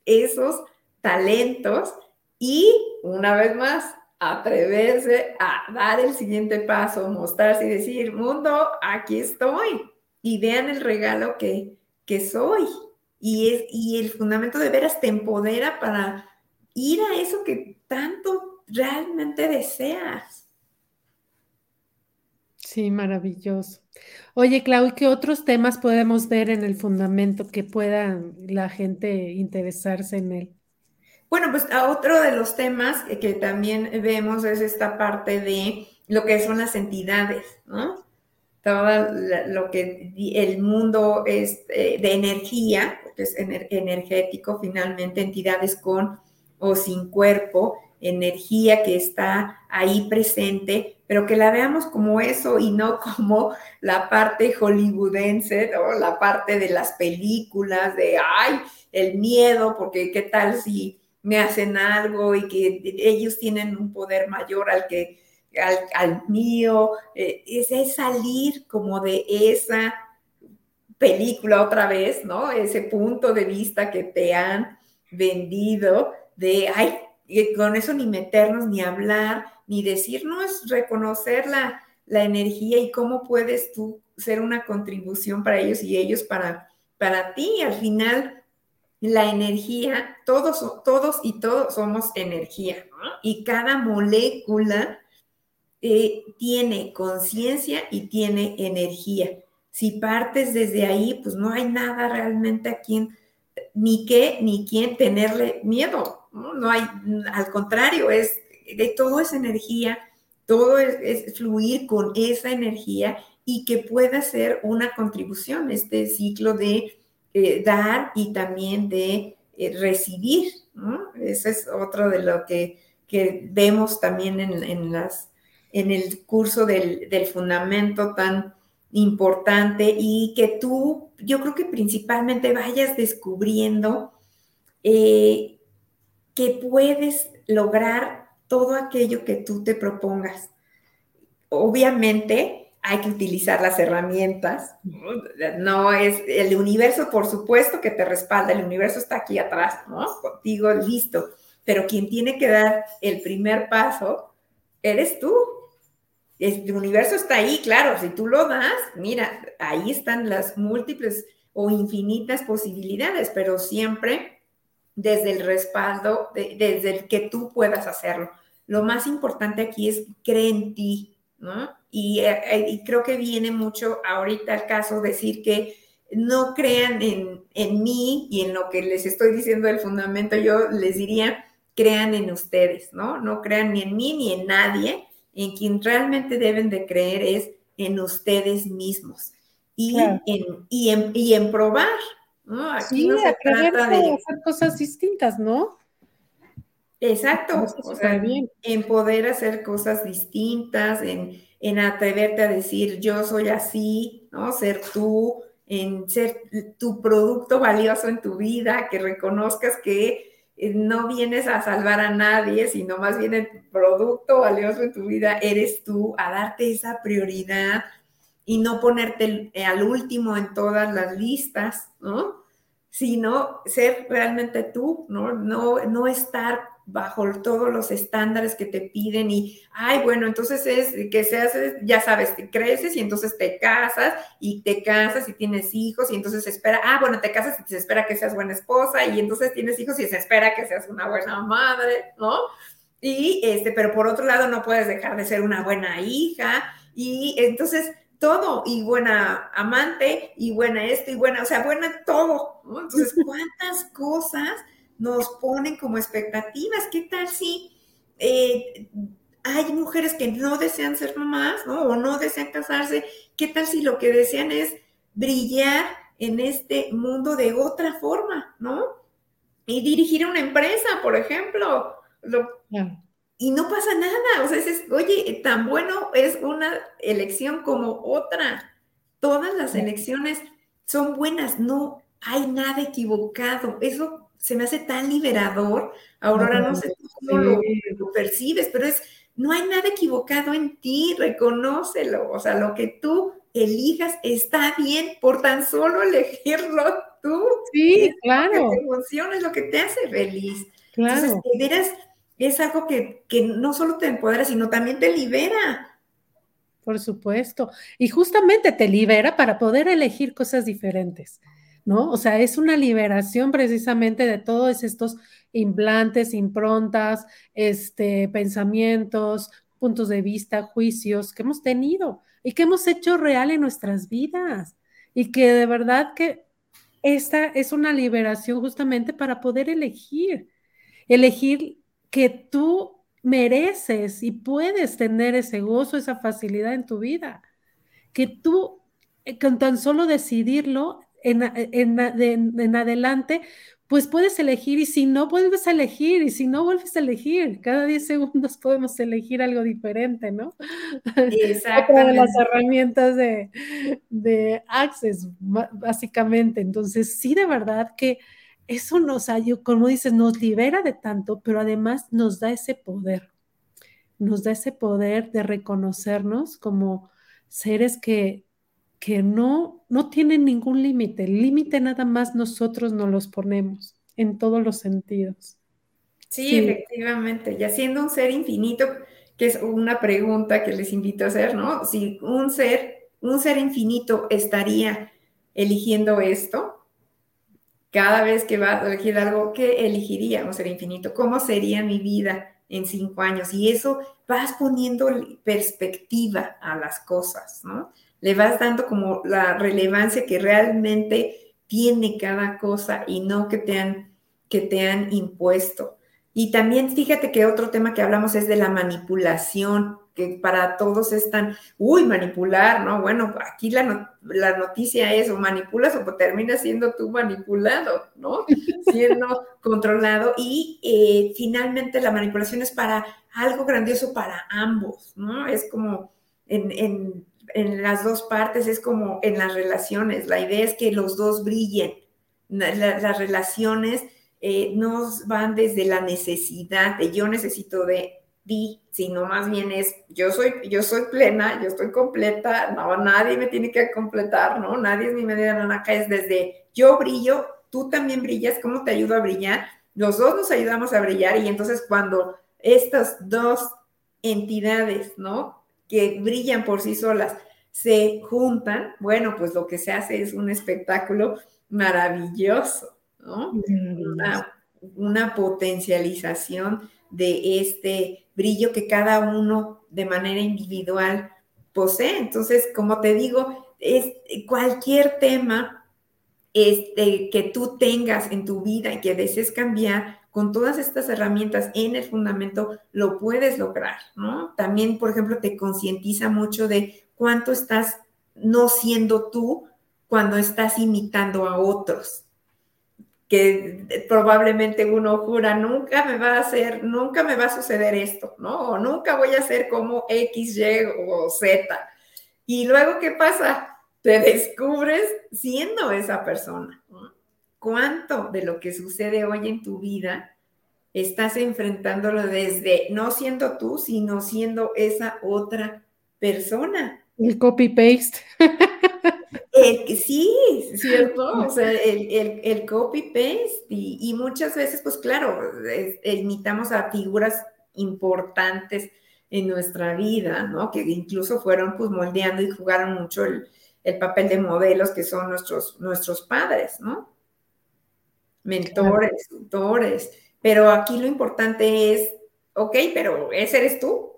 esos talentos y una vez más atreverse a dar el siguiente paso, mostrarse y decir, mundo, aquí estoy y vean el regalo que, que soy. Y, es, y el fundamento de veras te empodera para ir a eso que tanto realmente deseas. Sí, maravilloso. Oye, Clau, ¿qué otros temas podemos ver en el fundamento que pueda la gente interesarse en él? Bueno, pues otro de los temas que, también vemos es esta parte de lo que son las entidades, ¿no? Todo lo que el mundo es eh, de energía, que es energético, finalmente entidades con o sin cuerpo, energía que está ahí presente, pero que la veamos como eso y no como la parte hollywoodense, la parte de las películas, de, ay, el miedo, porque qué tal si me hacen algo y que ellos tienen un poder mayor al que al, mío, eh, es, salir como de esa película otra vez, ¿no? Ese punto de vista que te han vendido de, ay, con eso ni meternos, ni hablar, ni decir, no es reconocer la, la energía y cómo puedes tú ser una contribución para ellos y ellos para, para ti. Al final, la energía, todos, todos y todos somos energía, Y cada molécula eh, tiene conciencia y tiene energía. Si partes desde ahí, pues no hay nada realmente a quien, ni qué, ni quién tenerle miedo. No, hay, al contrario, es, de todo es energía, todo es, fluir con esa energía y que pueda ser una contribución, este ciclo de eh, dar y también de eh, recibir. ¿no? Ese es otro de lo que, que vemos también en, en las en el curso del, fundamento tan importante y que tú, yo creo que principalmente vayas descubriendo eh, que puedes lograr todo aquello que tú te propongas. Obviamente hay que utilizar las herramientas, no es el universo, por supuesto que te respalda, el universo está aquí atrás, ¿no? Contigo, listo, pero quien tiene que dar el primer paso eres tú, el universo está ahí, claro, si tú lo das, mira, ahí están las múltiples o infinitas posibilidades, pero siempre desde el respaldo, desde el que tú puedas hacerlo. Lo más importante aquí es creer en ti, ¿no? Y, eh, y, creo que viene mucho ahorita al caso decir que no crean en, en mí y en lo que les estoy diciendo del fundamento, yo les diría, crean en ustedes, ¿no? No crean ni en mí ni en nadie, en quien realmente deben de creer es en ustedes mismos y, en, y, en, y en probar. ¿no? Aquí no se trata de hacer cosas distintas, ¿no? Exacto, o sea, en poder hacer cosas distintas, en, en atreverte a decir yo soy así, ¿no? Ser tú, en ser tu producto valioso en tu vida, que reconozcas que eh, no vienes a salvar a nadie, sino más bien el producto valioso en tu vida eres tú, a darte esa prioridad y no ponerte al último en todas las listas, ¿no? Sino ser realmente tú, ¿no? No, no estar bajo todos los estándares que te piden y, ay, bueno, entonces es que se hace, ya sabes, te creces y entonces te casas y te casas y tienes hijos y entonces se espera, ah, bueno, te casas y se espera que seas buena esposa y entonces tienes hijos y se espera que seas una buena madre, ¿no? Y este, pero por otro lado no puedes dejar de ser una buena hija y entonces todo y buena amante y buena esto y buena, o sea, buena todo, ¿no? Entonces, ¿cuántas cosas? Nos ponen como expectativas. ¿Qué tal si eh, hay mujeres que no desean ser mamás, ¿no? O no desean casarse? ¿Qué tal si lo que desean es brillar en este mundo de otra forma, ¿no? Y dirigir una empresa, por ejemplo. Y no pasa nada. O sea, es, oye, tan bueno es una elección como otra. Todas las elecciones son buenas, no hay nada equivocado. Eso se me hace tan liberador. Aurora, no sé cómo lo, percibes, pero es, no hay nada equivocado en ti, reconócelo. O sea, lo que tú elijas está bien por tan solo elegirlo tú. Sí, claro. Lo que te emociona, es lo que te hace feliz. Claro. Entonces, de veras, es algo que, que no solo te empodera, sino también te libera. Por supuesto. Y justamente te libera para poder elegir cosas diferentes. ¿No? O sea, es una liberación precisamente de todos estos implantes, improntas, este, pensamientos, puntos de vista, juicios que hemos tenido y que hemos hecho real en nuestras vidas. Y que de verdad que esta es una liberación justamente para poder elegir, elegir que tú mereces y puedes tener ese gozo, esa facilidad en tu vida, que tú eh, con tan solo decidirlo en, en, adelante pues puedes elegir y si no, vuelves a elegir y si no, vuelves a elegir. Cada 10 segundos podemos elegir algo diferente, ¿no? Otra de las herramientas de, de Access, básicamente. Entonces, sí, de verdad que eso nos, como dices, nos libera de tanto, pero además nos da ese poder. Nos da ese poder de reconocernos como seres que que no, no tienen ningún límite. El límite nada más nosotros nos los ponemos en todos los sentidos. Sí, efectivamente. Y siendo un ser infinito, que es una pregunta que les invito a hacer, ¿no? Si un ser, un ser infinito estaría eligiendo esto, cada vez que va a elegir algo, ¿qué elegiría un ser infinito? ¿Cómo sería mi vida en cinco años? Y eso vas poniendo perspectiva a las cosas, ¿no? Le vas dando como la relevancia que realmente tiene cada cosa y no que te han, que te han impuesto. Y también fíjate que otro tema que hablamos es de la manipulación, que para todos es tan, uy, manipular, ¿no? Bueno, aquí la, la noticia es o manipulas o terminas siendo tú manipulado, ¿no? Siendo controlado. Y eh, finalmente la manipulación es para algo grandioso para ambos, ¿no? Es como en en las dos partes, es como en las relaciones. La idea es que los dos brillen. las relaciones eh, no van desde la necesidad de yo necesito de ti, sino más bien es yo soy, yo soy plena, yo estoy completa, no, nadie me tiene que completar, ¿no? Nadie es mi medida naranja, es desde yo brillo, tú también brillas, ¿cómo te ayudo a brillar? Los dos nos ayudamos a brillar y entonces cuando estas dos entidades, ¿no? Que brillan por sí solas, se juntan, bueno, pues lo que se hace es un espectáculo maravilloso, ¿no? Una, potencialización de este brillo que cada uno de manera individual posee. Entonces, como te digo, es cualquier tema este, que tú tengas en tu vida y que desees cambiar, con todas estas herramientas en el fundamento lo puedes lograr, ¿no? También, por ejemplo, te concientiza mucho de cuánto estás no siendo tú cuando estás imitando a otros. Que probablemente uno jura, nunca me va a hacer, nunca me va a suceder esto, ¿no? O nunca voy a ser como X, Y o Z. Y luego, ¿qué pasa? Te descubres siendo esa persona. ¿no? Cuánto de lo que sucede hoy en tu vida estás enfrentándolo desde no siendo tú, sino siendo esa otra persona. El copy-paste. sí, ¿cierto? O sea, el, copy-paste y, muchas veces, pues claro, imitamos a figuras importantes en nuestra vida, ¿no? Que incluso fueron pues moldeando y jugaron mucho el, el papel de modelos que son nuestros, nuestros padres, ¿no? Mentores, tutores, pero aquí lo importante es, ok, pero ese eres tú.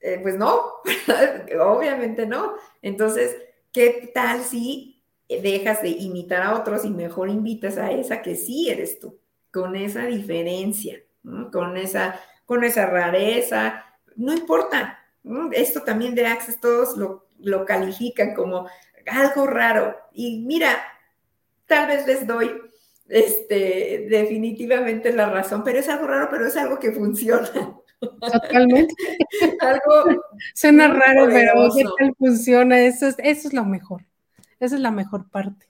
Eh, pues no, obviamente no. Entonces, ¿qué tal si dejas de imitar a otros y mejor invitas a esa que sí eres tú, con esa diferencia, con, esa, con esa rareza? No importa. Esto también de Access todos lo, lo califican como algo raro. Y mira, tal vez les doy este, definitivamente la razón, pero es algo raro, pero es algo que funciona. Totalmente. algo suena raro, pero ¿qué tal funciona? Eso es, eso es lo mejor. Esa es la mejor parte.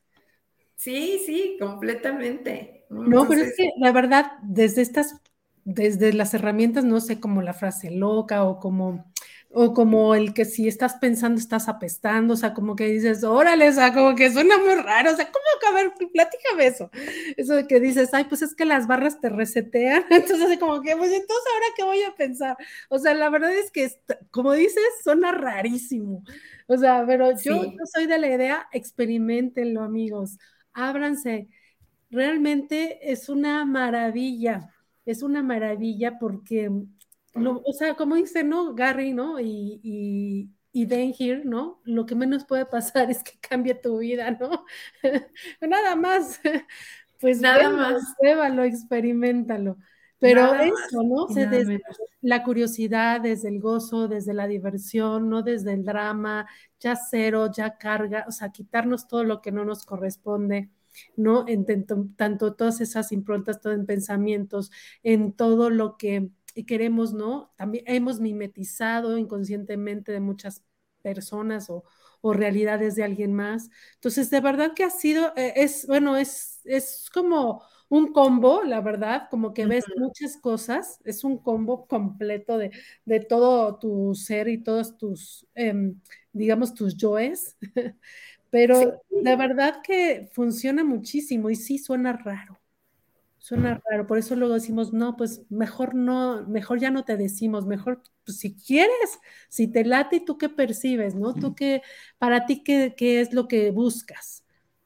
Sí, sí, completamente. No, pero es que la verdad, desde estas, desde las herramientas, no sé, como la frase loca o como o como el que si estás pensando estás apestando, o sea, como que dices, órale, o sea, como que suena muy raro, o sea, ¿cómo que a ver, platícame eso? Eso de que dices, ay, pues es que las barras te resetean, entonces así como que, pues entonces ahora qué voy a pensar, o sea, la verdad es que, como dices, suena rarísimo, o sea, pero yo, yo soy de la idea, experimentenlo, amigos, ábranse, realmente es una maravilla, es una maravilla porque o sea, como dice, ¿no? Gary, ¿no? Y, y, y Dan here, ¿no? Lo que menos puede pasar es que cambie tu vida, ¿no? Nada más. Pues nada más. Pruébalo, experimentalo. Pero eso, ¿no? desde la curiosidad, desde el gozo, desde la diversión, no desde el drama, ya cero, ya carga, o sea, quitarnos todo lo que no nos corresponde ¿no? En tanto, todas esas improntas, todo en pensamientos, en todo lo que queremos, ¿no? También hemos mimetizado inconscientemente de muchas personas o, o realidades de alguien más. Entonces, de verdad que ha sido, eh, es, bueno, es, es como un combo, la verdad, como que ves muchas cosas, es un combo completo de, de todo tu ser y todos tus, eh, digamos, tus yoes, pero la verdad que funciona muchísimo y sí suena raro. Suena raro, por eso luego decimos, no, pues mejor no, mejor ya no te decimos, mejor pues, si quieres, si te late y tú qué percibes, ¿no? Tú qué, para ti qué, qué es lo que buscas.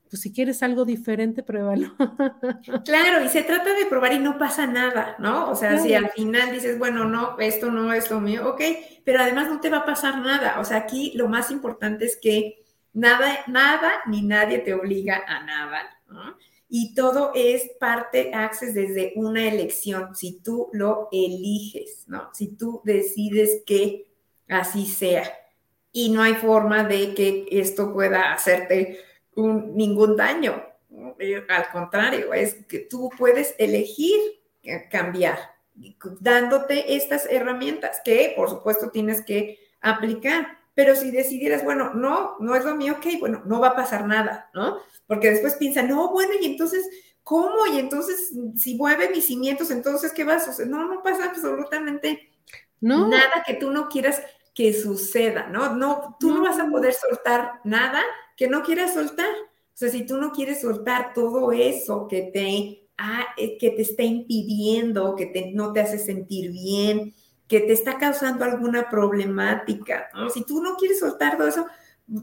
Pues si quieres algo diferente, pruébalo. Claro, y se trata de probar y no pasa nada, ¿no? O sea, si al final dices, bueno, no, esto no es lo mío, ok, pero además no te va a pasar nada. O sea, aquí lo más importante es que nada, nada ni nadie te obliga a nada, ¿no? Y todo es parte, Access, desde una elección, si tú lo eliges, ¿no? Si tú decides que así sea. Y no hay forma de que esto pueda hacerte ningún daño. Eh, al contrario, es que tú puedes elegir cambiar, dándote estas herramientas que, por supuesto, tienes que aplicar. Pero si decidieras, bueno, no, no es lo mío, ok, bueno, no va a pasar nada, ¿no? porque después piensa, no, bueno, y entonces, ¿cómo? Y entonces, si mueve mis cimientos, entonces, ¿qué va a suceder? No, no pasa absolutamente nada que tú no quieras que suceda, ¿no? No, tú no. vas a poder soltar nada que no quieras soltar. O sea, si tú no quieres soltar todo eso que te, ah, que te está impidiendo, que te, no te hace sentir bien, que te está causando alguna problemática, ¿no? Si tú no quieres soltar todo eso,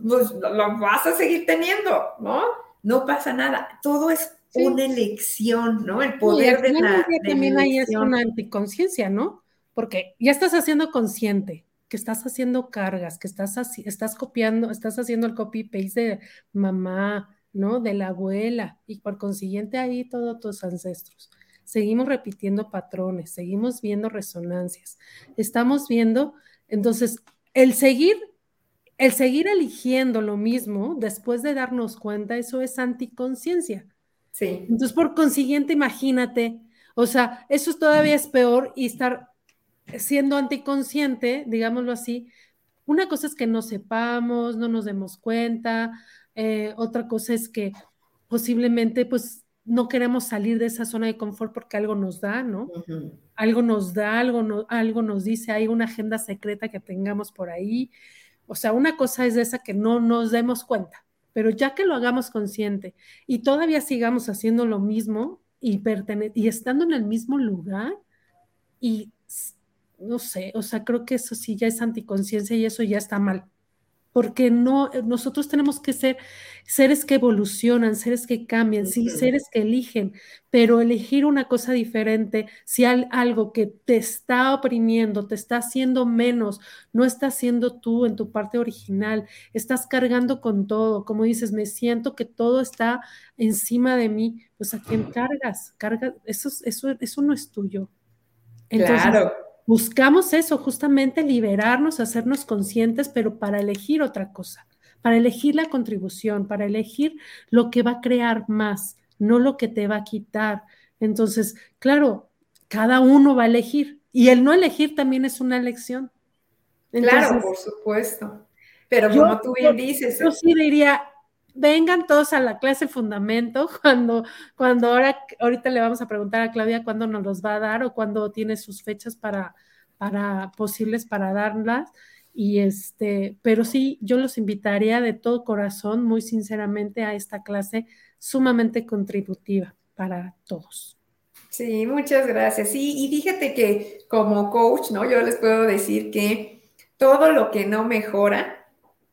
pues lo vas a seguir teniendo, ¿no? no pasa nada. Todo es una elección, ¿no? El poder de la. también ahí es una anticonciencia, ¿no? Porque ya estás haciendo consciente que estás haciendo cargas, que estás, estás copiando, estás haciendo el copy-paste de mamá, ¿no? De la abuela, y por consiguiente ahí todos tus ancestros. Seguimos repitiendo patrones, seguimos viendo resonancias, estamos viendo, entonces, el seguir el seguir eligiendo lo mismo después de darnos cuenta, eso es anticonciencia. Sí. Entonces, por consiguiente, imagínate, o sea, eso todavía es peor y estar siendo anticonsciente, digámoslo así. Una cosa es que no sepamos, no nos demos cuenta, eh, otra cosa es que posiblemente pues no queremos salir de esa zona de confort porque algo nos da, ¿no? Algo nos da, algo, no, algo nos dice, hay una agenda secreta que tengamos por ahí. O sea, una cosa es esa que no nos demos cuenta, pero ya que lo hagamos consciente y todavía sigamos haciendo lo mismo y, y estando en el mismo lugar y no sé, o sea, creo que eso sí ya es anticonciencia y eso ya está mal porque no, nosotros tenemos que ser seres que evolucionan, seres que cambian, sí, seres que eligen, pero elegir una cosa diferente, si hay algo que te está oprimiendo, te está haciendo menos, no estás siendo tú en tu parte original, estás cargando con todo, como dices, me siento que todo está encima de mí, pues a quién cargas, carga, eso, eso, eso no es tuyo. claro buscamos eso, justamente liberarnos, hacernos conscientes, pero para elegir otra cosa, para elegir la contribución, para elegir lo que va a crear más, no lo que te va a quitar. Entonces, claro, cada uno va a elegir y el no elegir también es una elección. claro, por supuesto. Pero como tú bien dices. Yo sí diría, vengan todos a la clase fundamento cuando, cuando ahora, ahorita le vamos a preguntar a Claudia cuándo nos los va a dar o cuándo tiene sus fechas para, para posibles para darlas. Y este, pero sí, yo los invitaría de todo corazón, muy sinceramente, a esta clase sumamente contributiva para todos. Sí, muchas gracias. Sí, y fíjate que como coach, ¿no? Yo les puedo decir que todo lo que no mejora,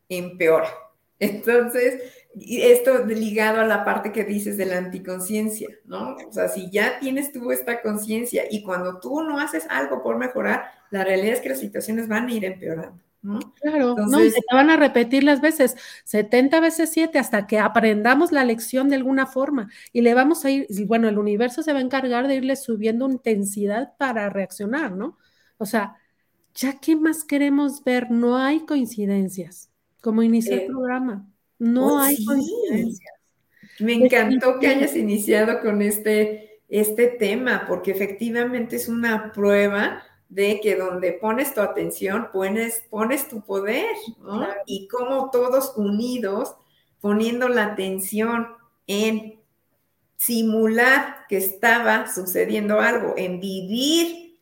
empeora. Entonces, esto ligado a la parte que dices de la anticonciencia, ¿no? O sea, si ya tienes tú esta conciencia y cuando tú no haces algo por mejorar, la realidad es que las situaciones van a ir empeorando. ¿no? Claro, no, y se van a repetir las veces, 70 veces 7, hasta que aprendamos la lección de alguna forma y le vamos a ir, bueno, el universo se va a encargar de irle subiendo intensidad para reaccionar, ¿no? O sea, ya qué más queremos ver, no hay coincidencias, como inicia el eh, programa. No hay coincidencias. Me encantó que hayas iniciado con este, este tema, porque efectivamente es una prueba de que donde pones tu atención, pones, pones tu poder, ¿no? Y como todos unidos, poniendo la atención en simular que estaba sucediendo algo, en vivir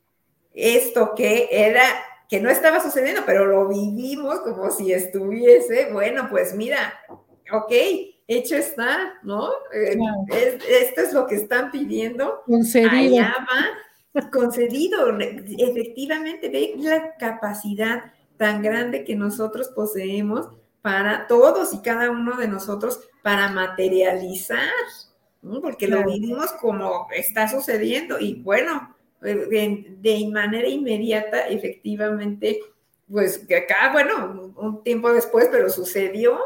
esto que era, que no estaba sucediendo, pero lo vivimos como si estuviese, bueno, pues mira, ok, hecho está, ¿no? Eh, esto es lo que están pidiendo. Concedido. Allá va, concedido. Efectivamente, ve la capacidad tan grande que nosotros poseemos para todos y cada uno de nosotros para materializar, ¿no? porque lo vivimos como está sucediendo y bueno, de, manera inmediata, efectivamente, pues que acá, bueno, un tiempo después, pero sucedió.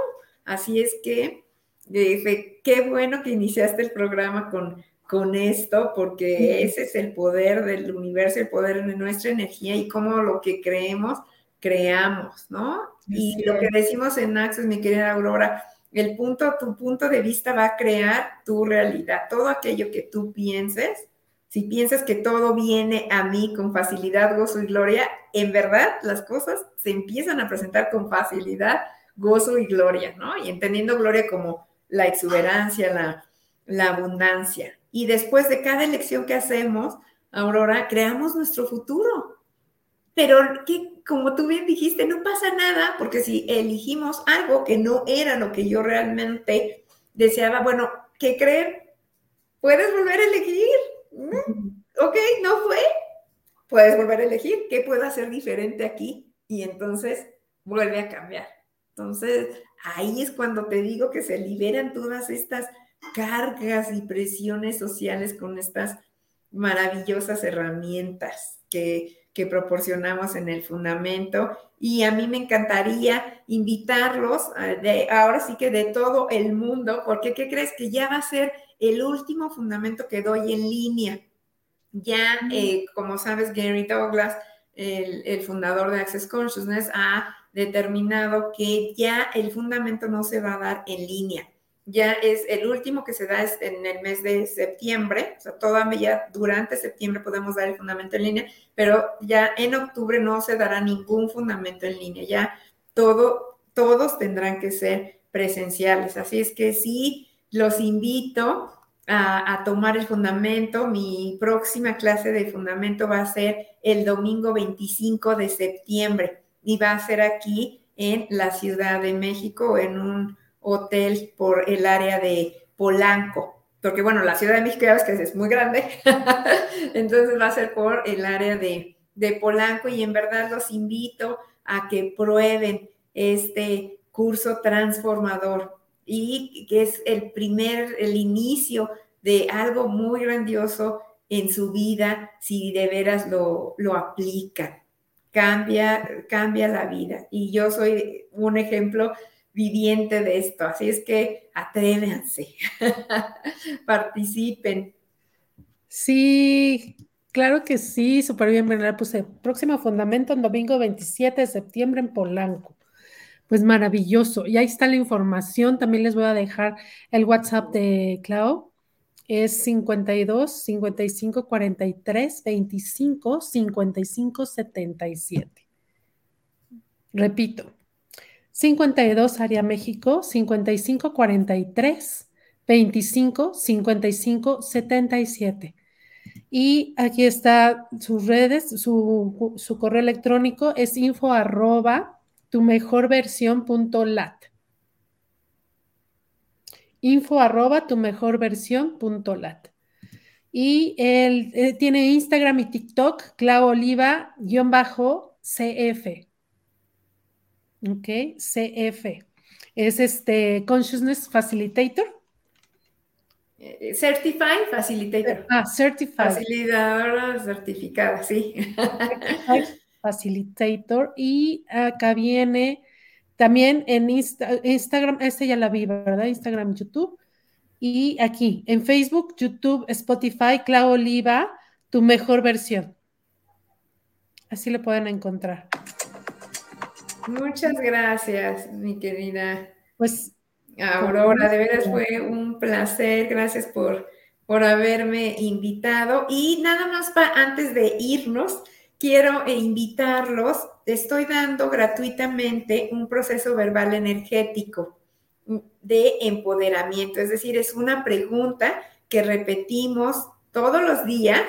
Así es que qué bueno que iniciaste el programa con, con esto, porque ese es el poder del universo, el poder de nuestra energía y cómo lo que creemos, creamos, ¿no? y lo que decimos en Access, mi querida Aurora, el punto, tu punto de vista va a crear tu realidad. Todo aquello que tú pienses, si piensas que todo viene a mí con facilidad, gozo y gloria, en verdad las cosas se empiezan a presentar con facilidad, gozo y gloria, ¿no? Y entendiendo gloria como la exuberancia, la, abundancia. Y después de cada elección que hacemos, Aurora, creamos nuestro futuro. Pero que, como tú bien dijiste, no pasa nada, porque si elegimos algo que no era lo que yo realmente deseaba, bueno, ¿qué creen? Puedes volver a elegir. Ok, no fue. Puedes volver a elegir. ¿Qué puedo hacer diferente aquí? Y entonces vuelve a cambiar. Entonces, ahí es cuando te digo que se liberan todas estas cargas y presiones sociales con estas maravillosas herramientas que, proporcionamos en el fundamento. Y a mí me encantaría invitarlos, de, ahora sí que de todo el mundo, porque ¿qué crees? Que ya va a ser el último fundamento que doy en línea. Ya, eh, como sabes, Gary Douglas, el, el fundador de Access Consciousness, ha determinado que ya el fundamento no se va a dar en línea. Ya es el último que se da en el mes de septiembre, o sea, todavía durante septiembre podemos dar el fundamento en línea, pero ya en octubre no se dará ningún fundamento en línea, ya todo, todos tendrán que ser presenciales. Así es que sí, los invito a, tomar el fundamento. Mi próxima clase de fundamento va a ser el domingo 25 de septiembre y va a ser aquí en la Ciudad de México, en un hotel por el área de Polanco. Porque bueno, la Ciudad de México ya ves que es muy grande, entonces va a ser por el área de Polanco y en verdad los invito a que prueben este curso transformador y que es el primer, el inicio de algo muy grandioso en su vida si de veras lo, lo aplican cambia, cambia la vida. Y yo soy un ejemplo viviente de esto. Así es que atrévense, participen. Sí, claro que sí, súper bien, Bernal. Puse próximo fundamento en domingo 27 de septiembre en Polanco. Pues maravilloso. Y ahí está la información. También les voy a dejar el WhatsApp de Clau es 52 55 43 25 55 77. Repito, 52 área México 55 43 25 55 77. Y aquí está sus redes, su, su correo electrónico es info arroba tu mejor versión punto lat info arroba tu mejor versión punto lat. Y él, eh, tiene Instagram y TikTok, Clau Oliva, guion bajo CF. Ok, CF. Es este Consciousness Facilitator. Eh, certified Facilitator. Ah, Certified. Facilitadora certificada, sí. Facilitator. Y acá viene también en Instagram, esta ya la vi, ¿verdad? Instagram, YouTube. Y aquí, en Facebook, YouTube, Spotify, Clau Oliva, tu mejor versión. Así lo pueden encontrar. Muchas gracias, mi querida. Pues Aurora, de veras fue un placer. Gracias por, por haberme invitado. Y nada más para antes de irnos, quiero invitarlos. Estoy dando gratuitamente un proceso verbal energético de empoderamiento. Es decir, es una pregunta que repetimos todos los días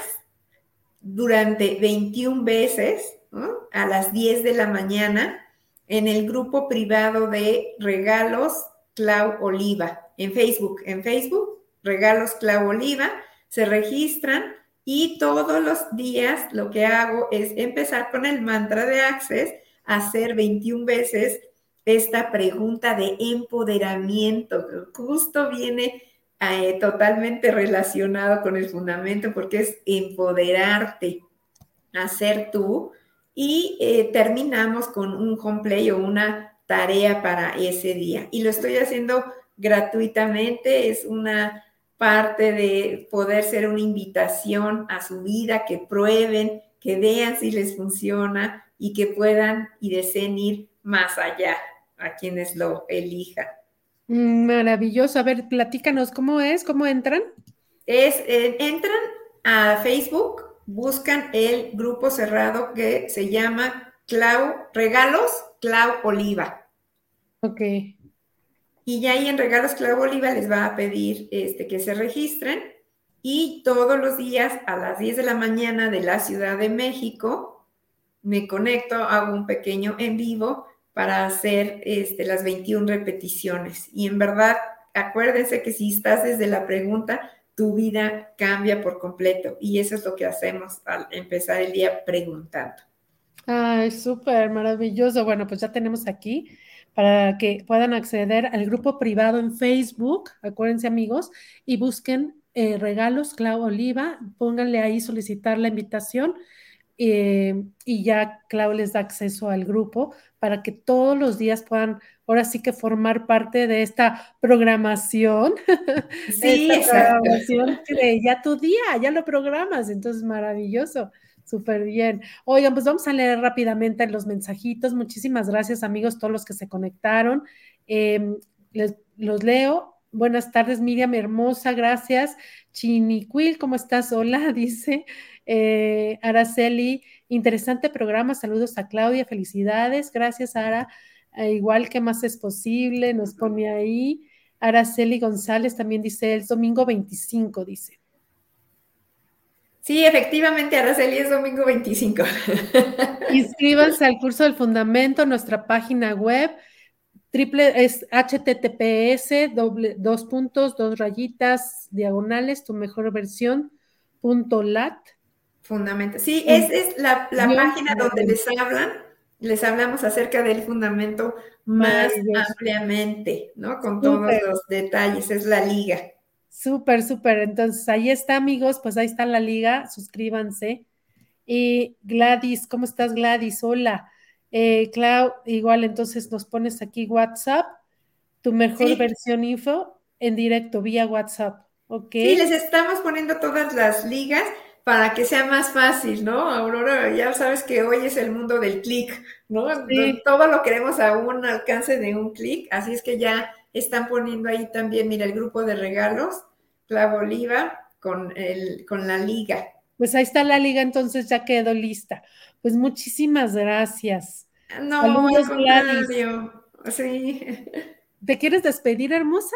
durante 21 veces a las 10 de la mañana en el grupo privado de Regalos Clau Oliva en Facebook. En Facebook, Regalos Clau Oliva, se registran y todos los días lo que hago es empezar con el mantra de Access, hacer 21 veces esta pregunta de empoderamiento. Justo viene eh, totalmente relacionado con el fundamento porque es empoderarte, hacer tú. Y eh, terminamos con un home o una tarea para ese día. Y lo estoy haciendo gratuitamente, es una parte de poder ser una invitación a su vida, que prueben, que vean si les funciona y que puedan y deseen ir más allá a quienes lo elijan. Mm, maravilloso. A ver, platícanos, ¿cómo es? ¿Cómo entran? Es, eh, entran a Facebook, buscan el grupo cerrado que se llama Clau Regalos Clau Oliva. Ok. Y ya ahí en Regalos Clau Oliva les va a pedir este, que se registren y todos los días a las 10 de la mañana de la Ciudad de México me conecto, hago un pequeño en vivo para hacer este, las 21 repeticiones. Y en verdad, acuérdense que si estás desde la pregunta, tu vida cambia por completo. Y eso es lo que hacemos al empezar el día preguntando. Ay, súper maravilloso. Bueno, pues ya tenemos aquí para que puedan acceder al grupo privado en Facebook, acuérdense amigos, y busquen eh, regalos Clau Oliva, pónganle ahí solicitar la invitación eh, y ya Clau les da acceso al grupo para que todos los días puedan, ahora sí que formar parte de esta programación. Sí, esta programación que ya tu día, ya lo programas, entonces maravilloso. Súper bien. Oigan, pues vamos a leer rápidamente los mensajitos. Muchísimas gracias, amigos, todos los que se conectaron. Em, los leo. Buenas tardes, Miriam, hermosa, gracias. Chiniquil, ¿cómo estás? Hola, dice. Eh, Araceli, interesante programa. Saludos a Claudia, felicidades. Gracias, Ara. Eh, igual que más es posible, nos pone ahí. Araceli González también dice el domingo 25, dice. Sí, efectivamente, Araceli es domingo 25. Inscríbanse al curso del fundamento, nuestra página web, triple es https doble, dos puntos, dos rayitas, diagonales, tu mejor versión, punto lat. Fundamento. Sí, es, es la, página donde les hablan, les hablamos acerca del fundamento más ampliamente, ¿no? Con todos los detalles, es la liga. Súper, súper. Entonces, ahí está, amigos, pues ahí está la liga, suscríbanse. Y Gladys, ¿cómo estás, Gladys? Hola. Eh, Clau, igual entonces nos pones aquí WhatsApp, tu mejor versión info en directo vía WhatsApp, ¿ok? Sí, les estamos poniendo todas las ligas para que sea más fácil, ¿no? Aurora, ya sabes que hoy es el mundo del clic, ¿no? Todo lo queremos a un alcance de un clic, así es que ya están poniendo ahí también, mira, el grupo de regalos, Clavo Oliva, con, el, con la liga. Pues ahí está la liga, entonces ya quedó lista. Pues muchísimas gracias. No, Saludos, Gladys. Sí. ¿Te quieres despedir, hermosa?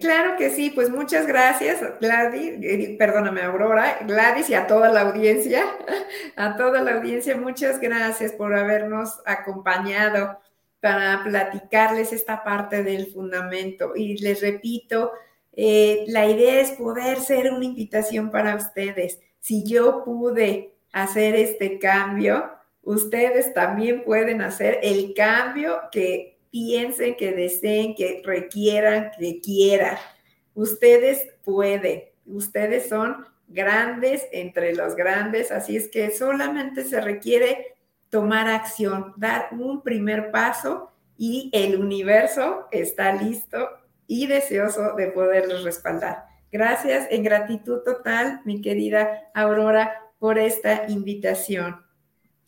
Claro que sí, pues muchas gracias, Gladys, eh, perdóname, Aurora, Gladys y a toda la audiencia, a toda la audiencia, muchas gracias por habernos acompañado para platicarles esta parte del fundamento. Y les repito, eh, la idea es poder ser una invitación para ustedes. Si yo pude hacer este cambio, ustedes también pueden hacer el cambio que piensen, que deseen, que requieran, que quieran. Ustedes pueden, ustedes son grandes entre los grandes, así es que solamente se requiere tomar acción, dar un primer paso y el universo está listo y deseoso de poderlos respaldar. Gracias en gratitud total, mi querida Aurora, por esta invitación.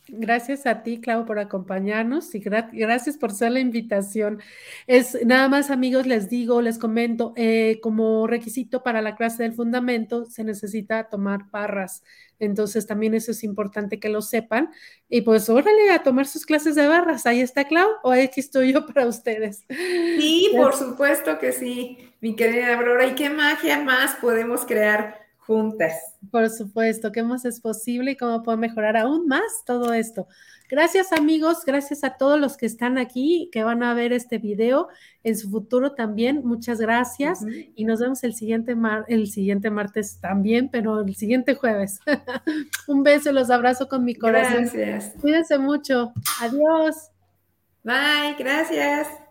Gracias a ti, Clau, por acompañarnos y gracias por ser la invitación. Es nada más, amigos, les digo, les comento, eh, como requisito para la clase del fundamento se necesita tomar barras. Entonces, también eso es importante que lo sepan. Y pues, órale a tomar sus clases de barras. Ahí está, Clau, o aquí estoy yo para ustedes. Sí, por supuesto que sí, mi querida Aurora. ¿Y qué magia más podemos crear? Juntas. Por supuesto, qué más es posible y cómo puedo mejorar aún más todo esto. Gracias amigos, gracias a todos los que están aquí, que van a ver este video en su futuro también. Muchas gracias y nos vemos el siguiente, mar el siguiente martes también, pero el siguiente jueves. Un beso, los abrazo con mi corazón. Gracias. Cuídense mucho. Adiós. Bye, gracias.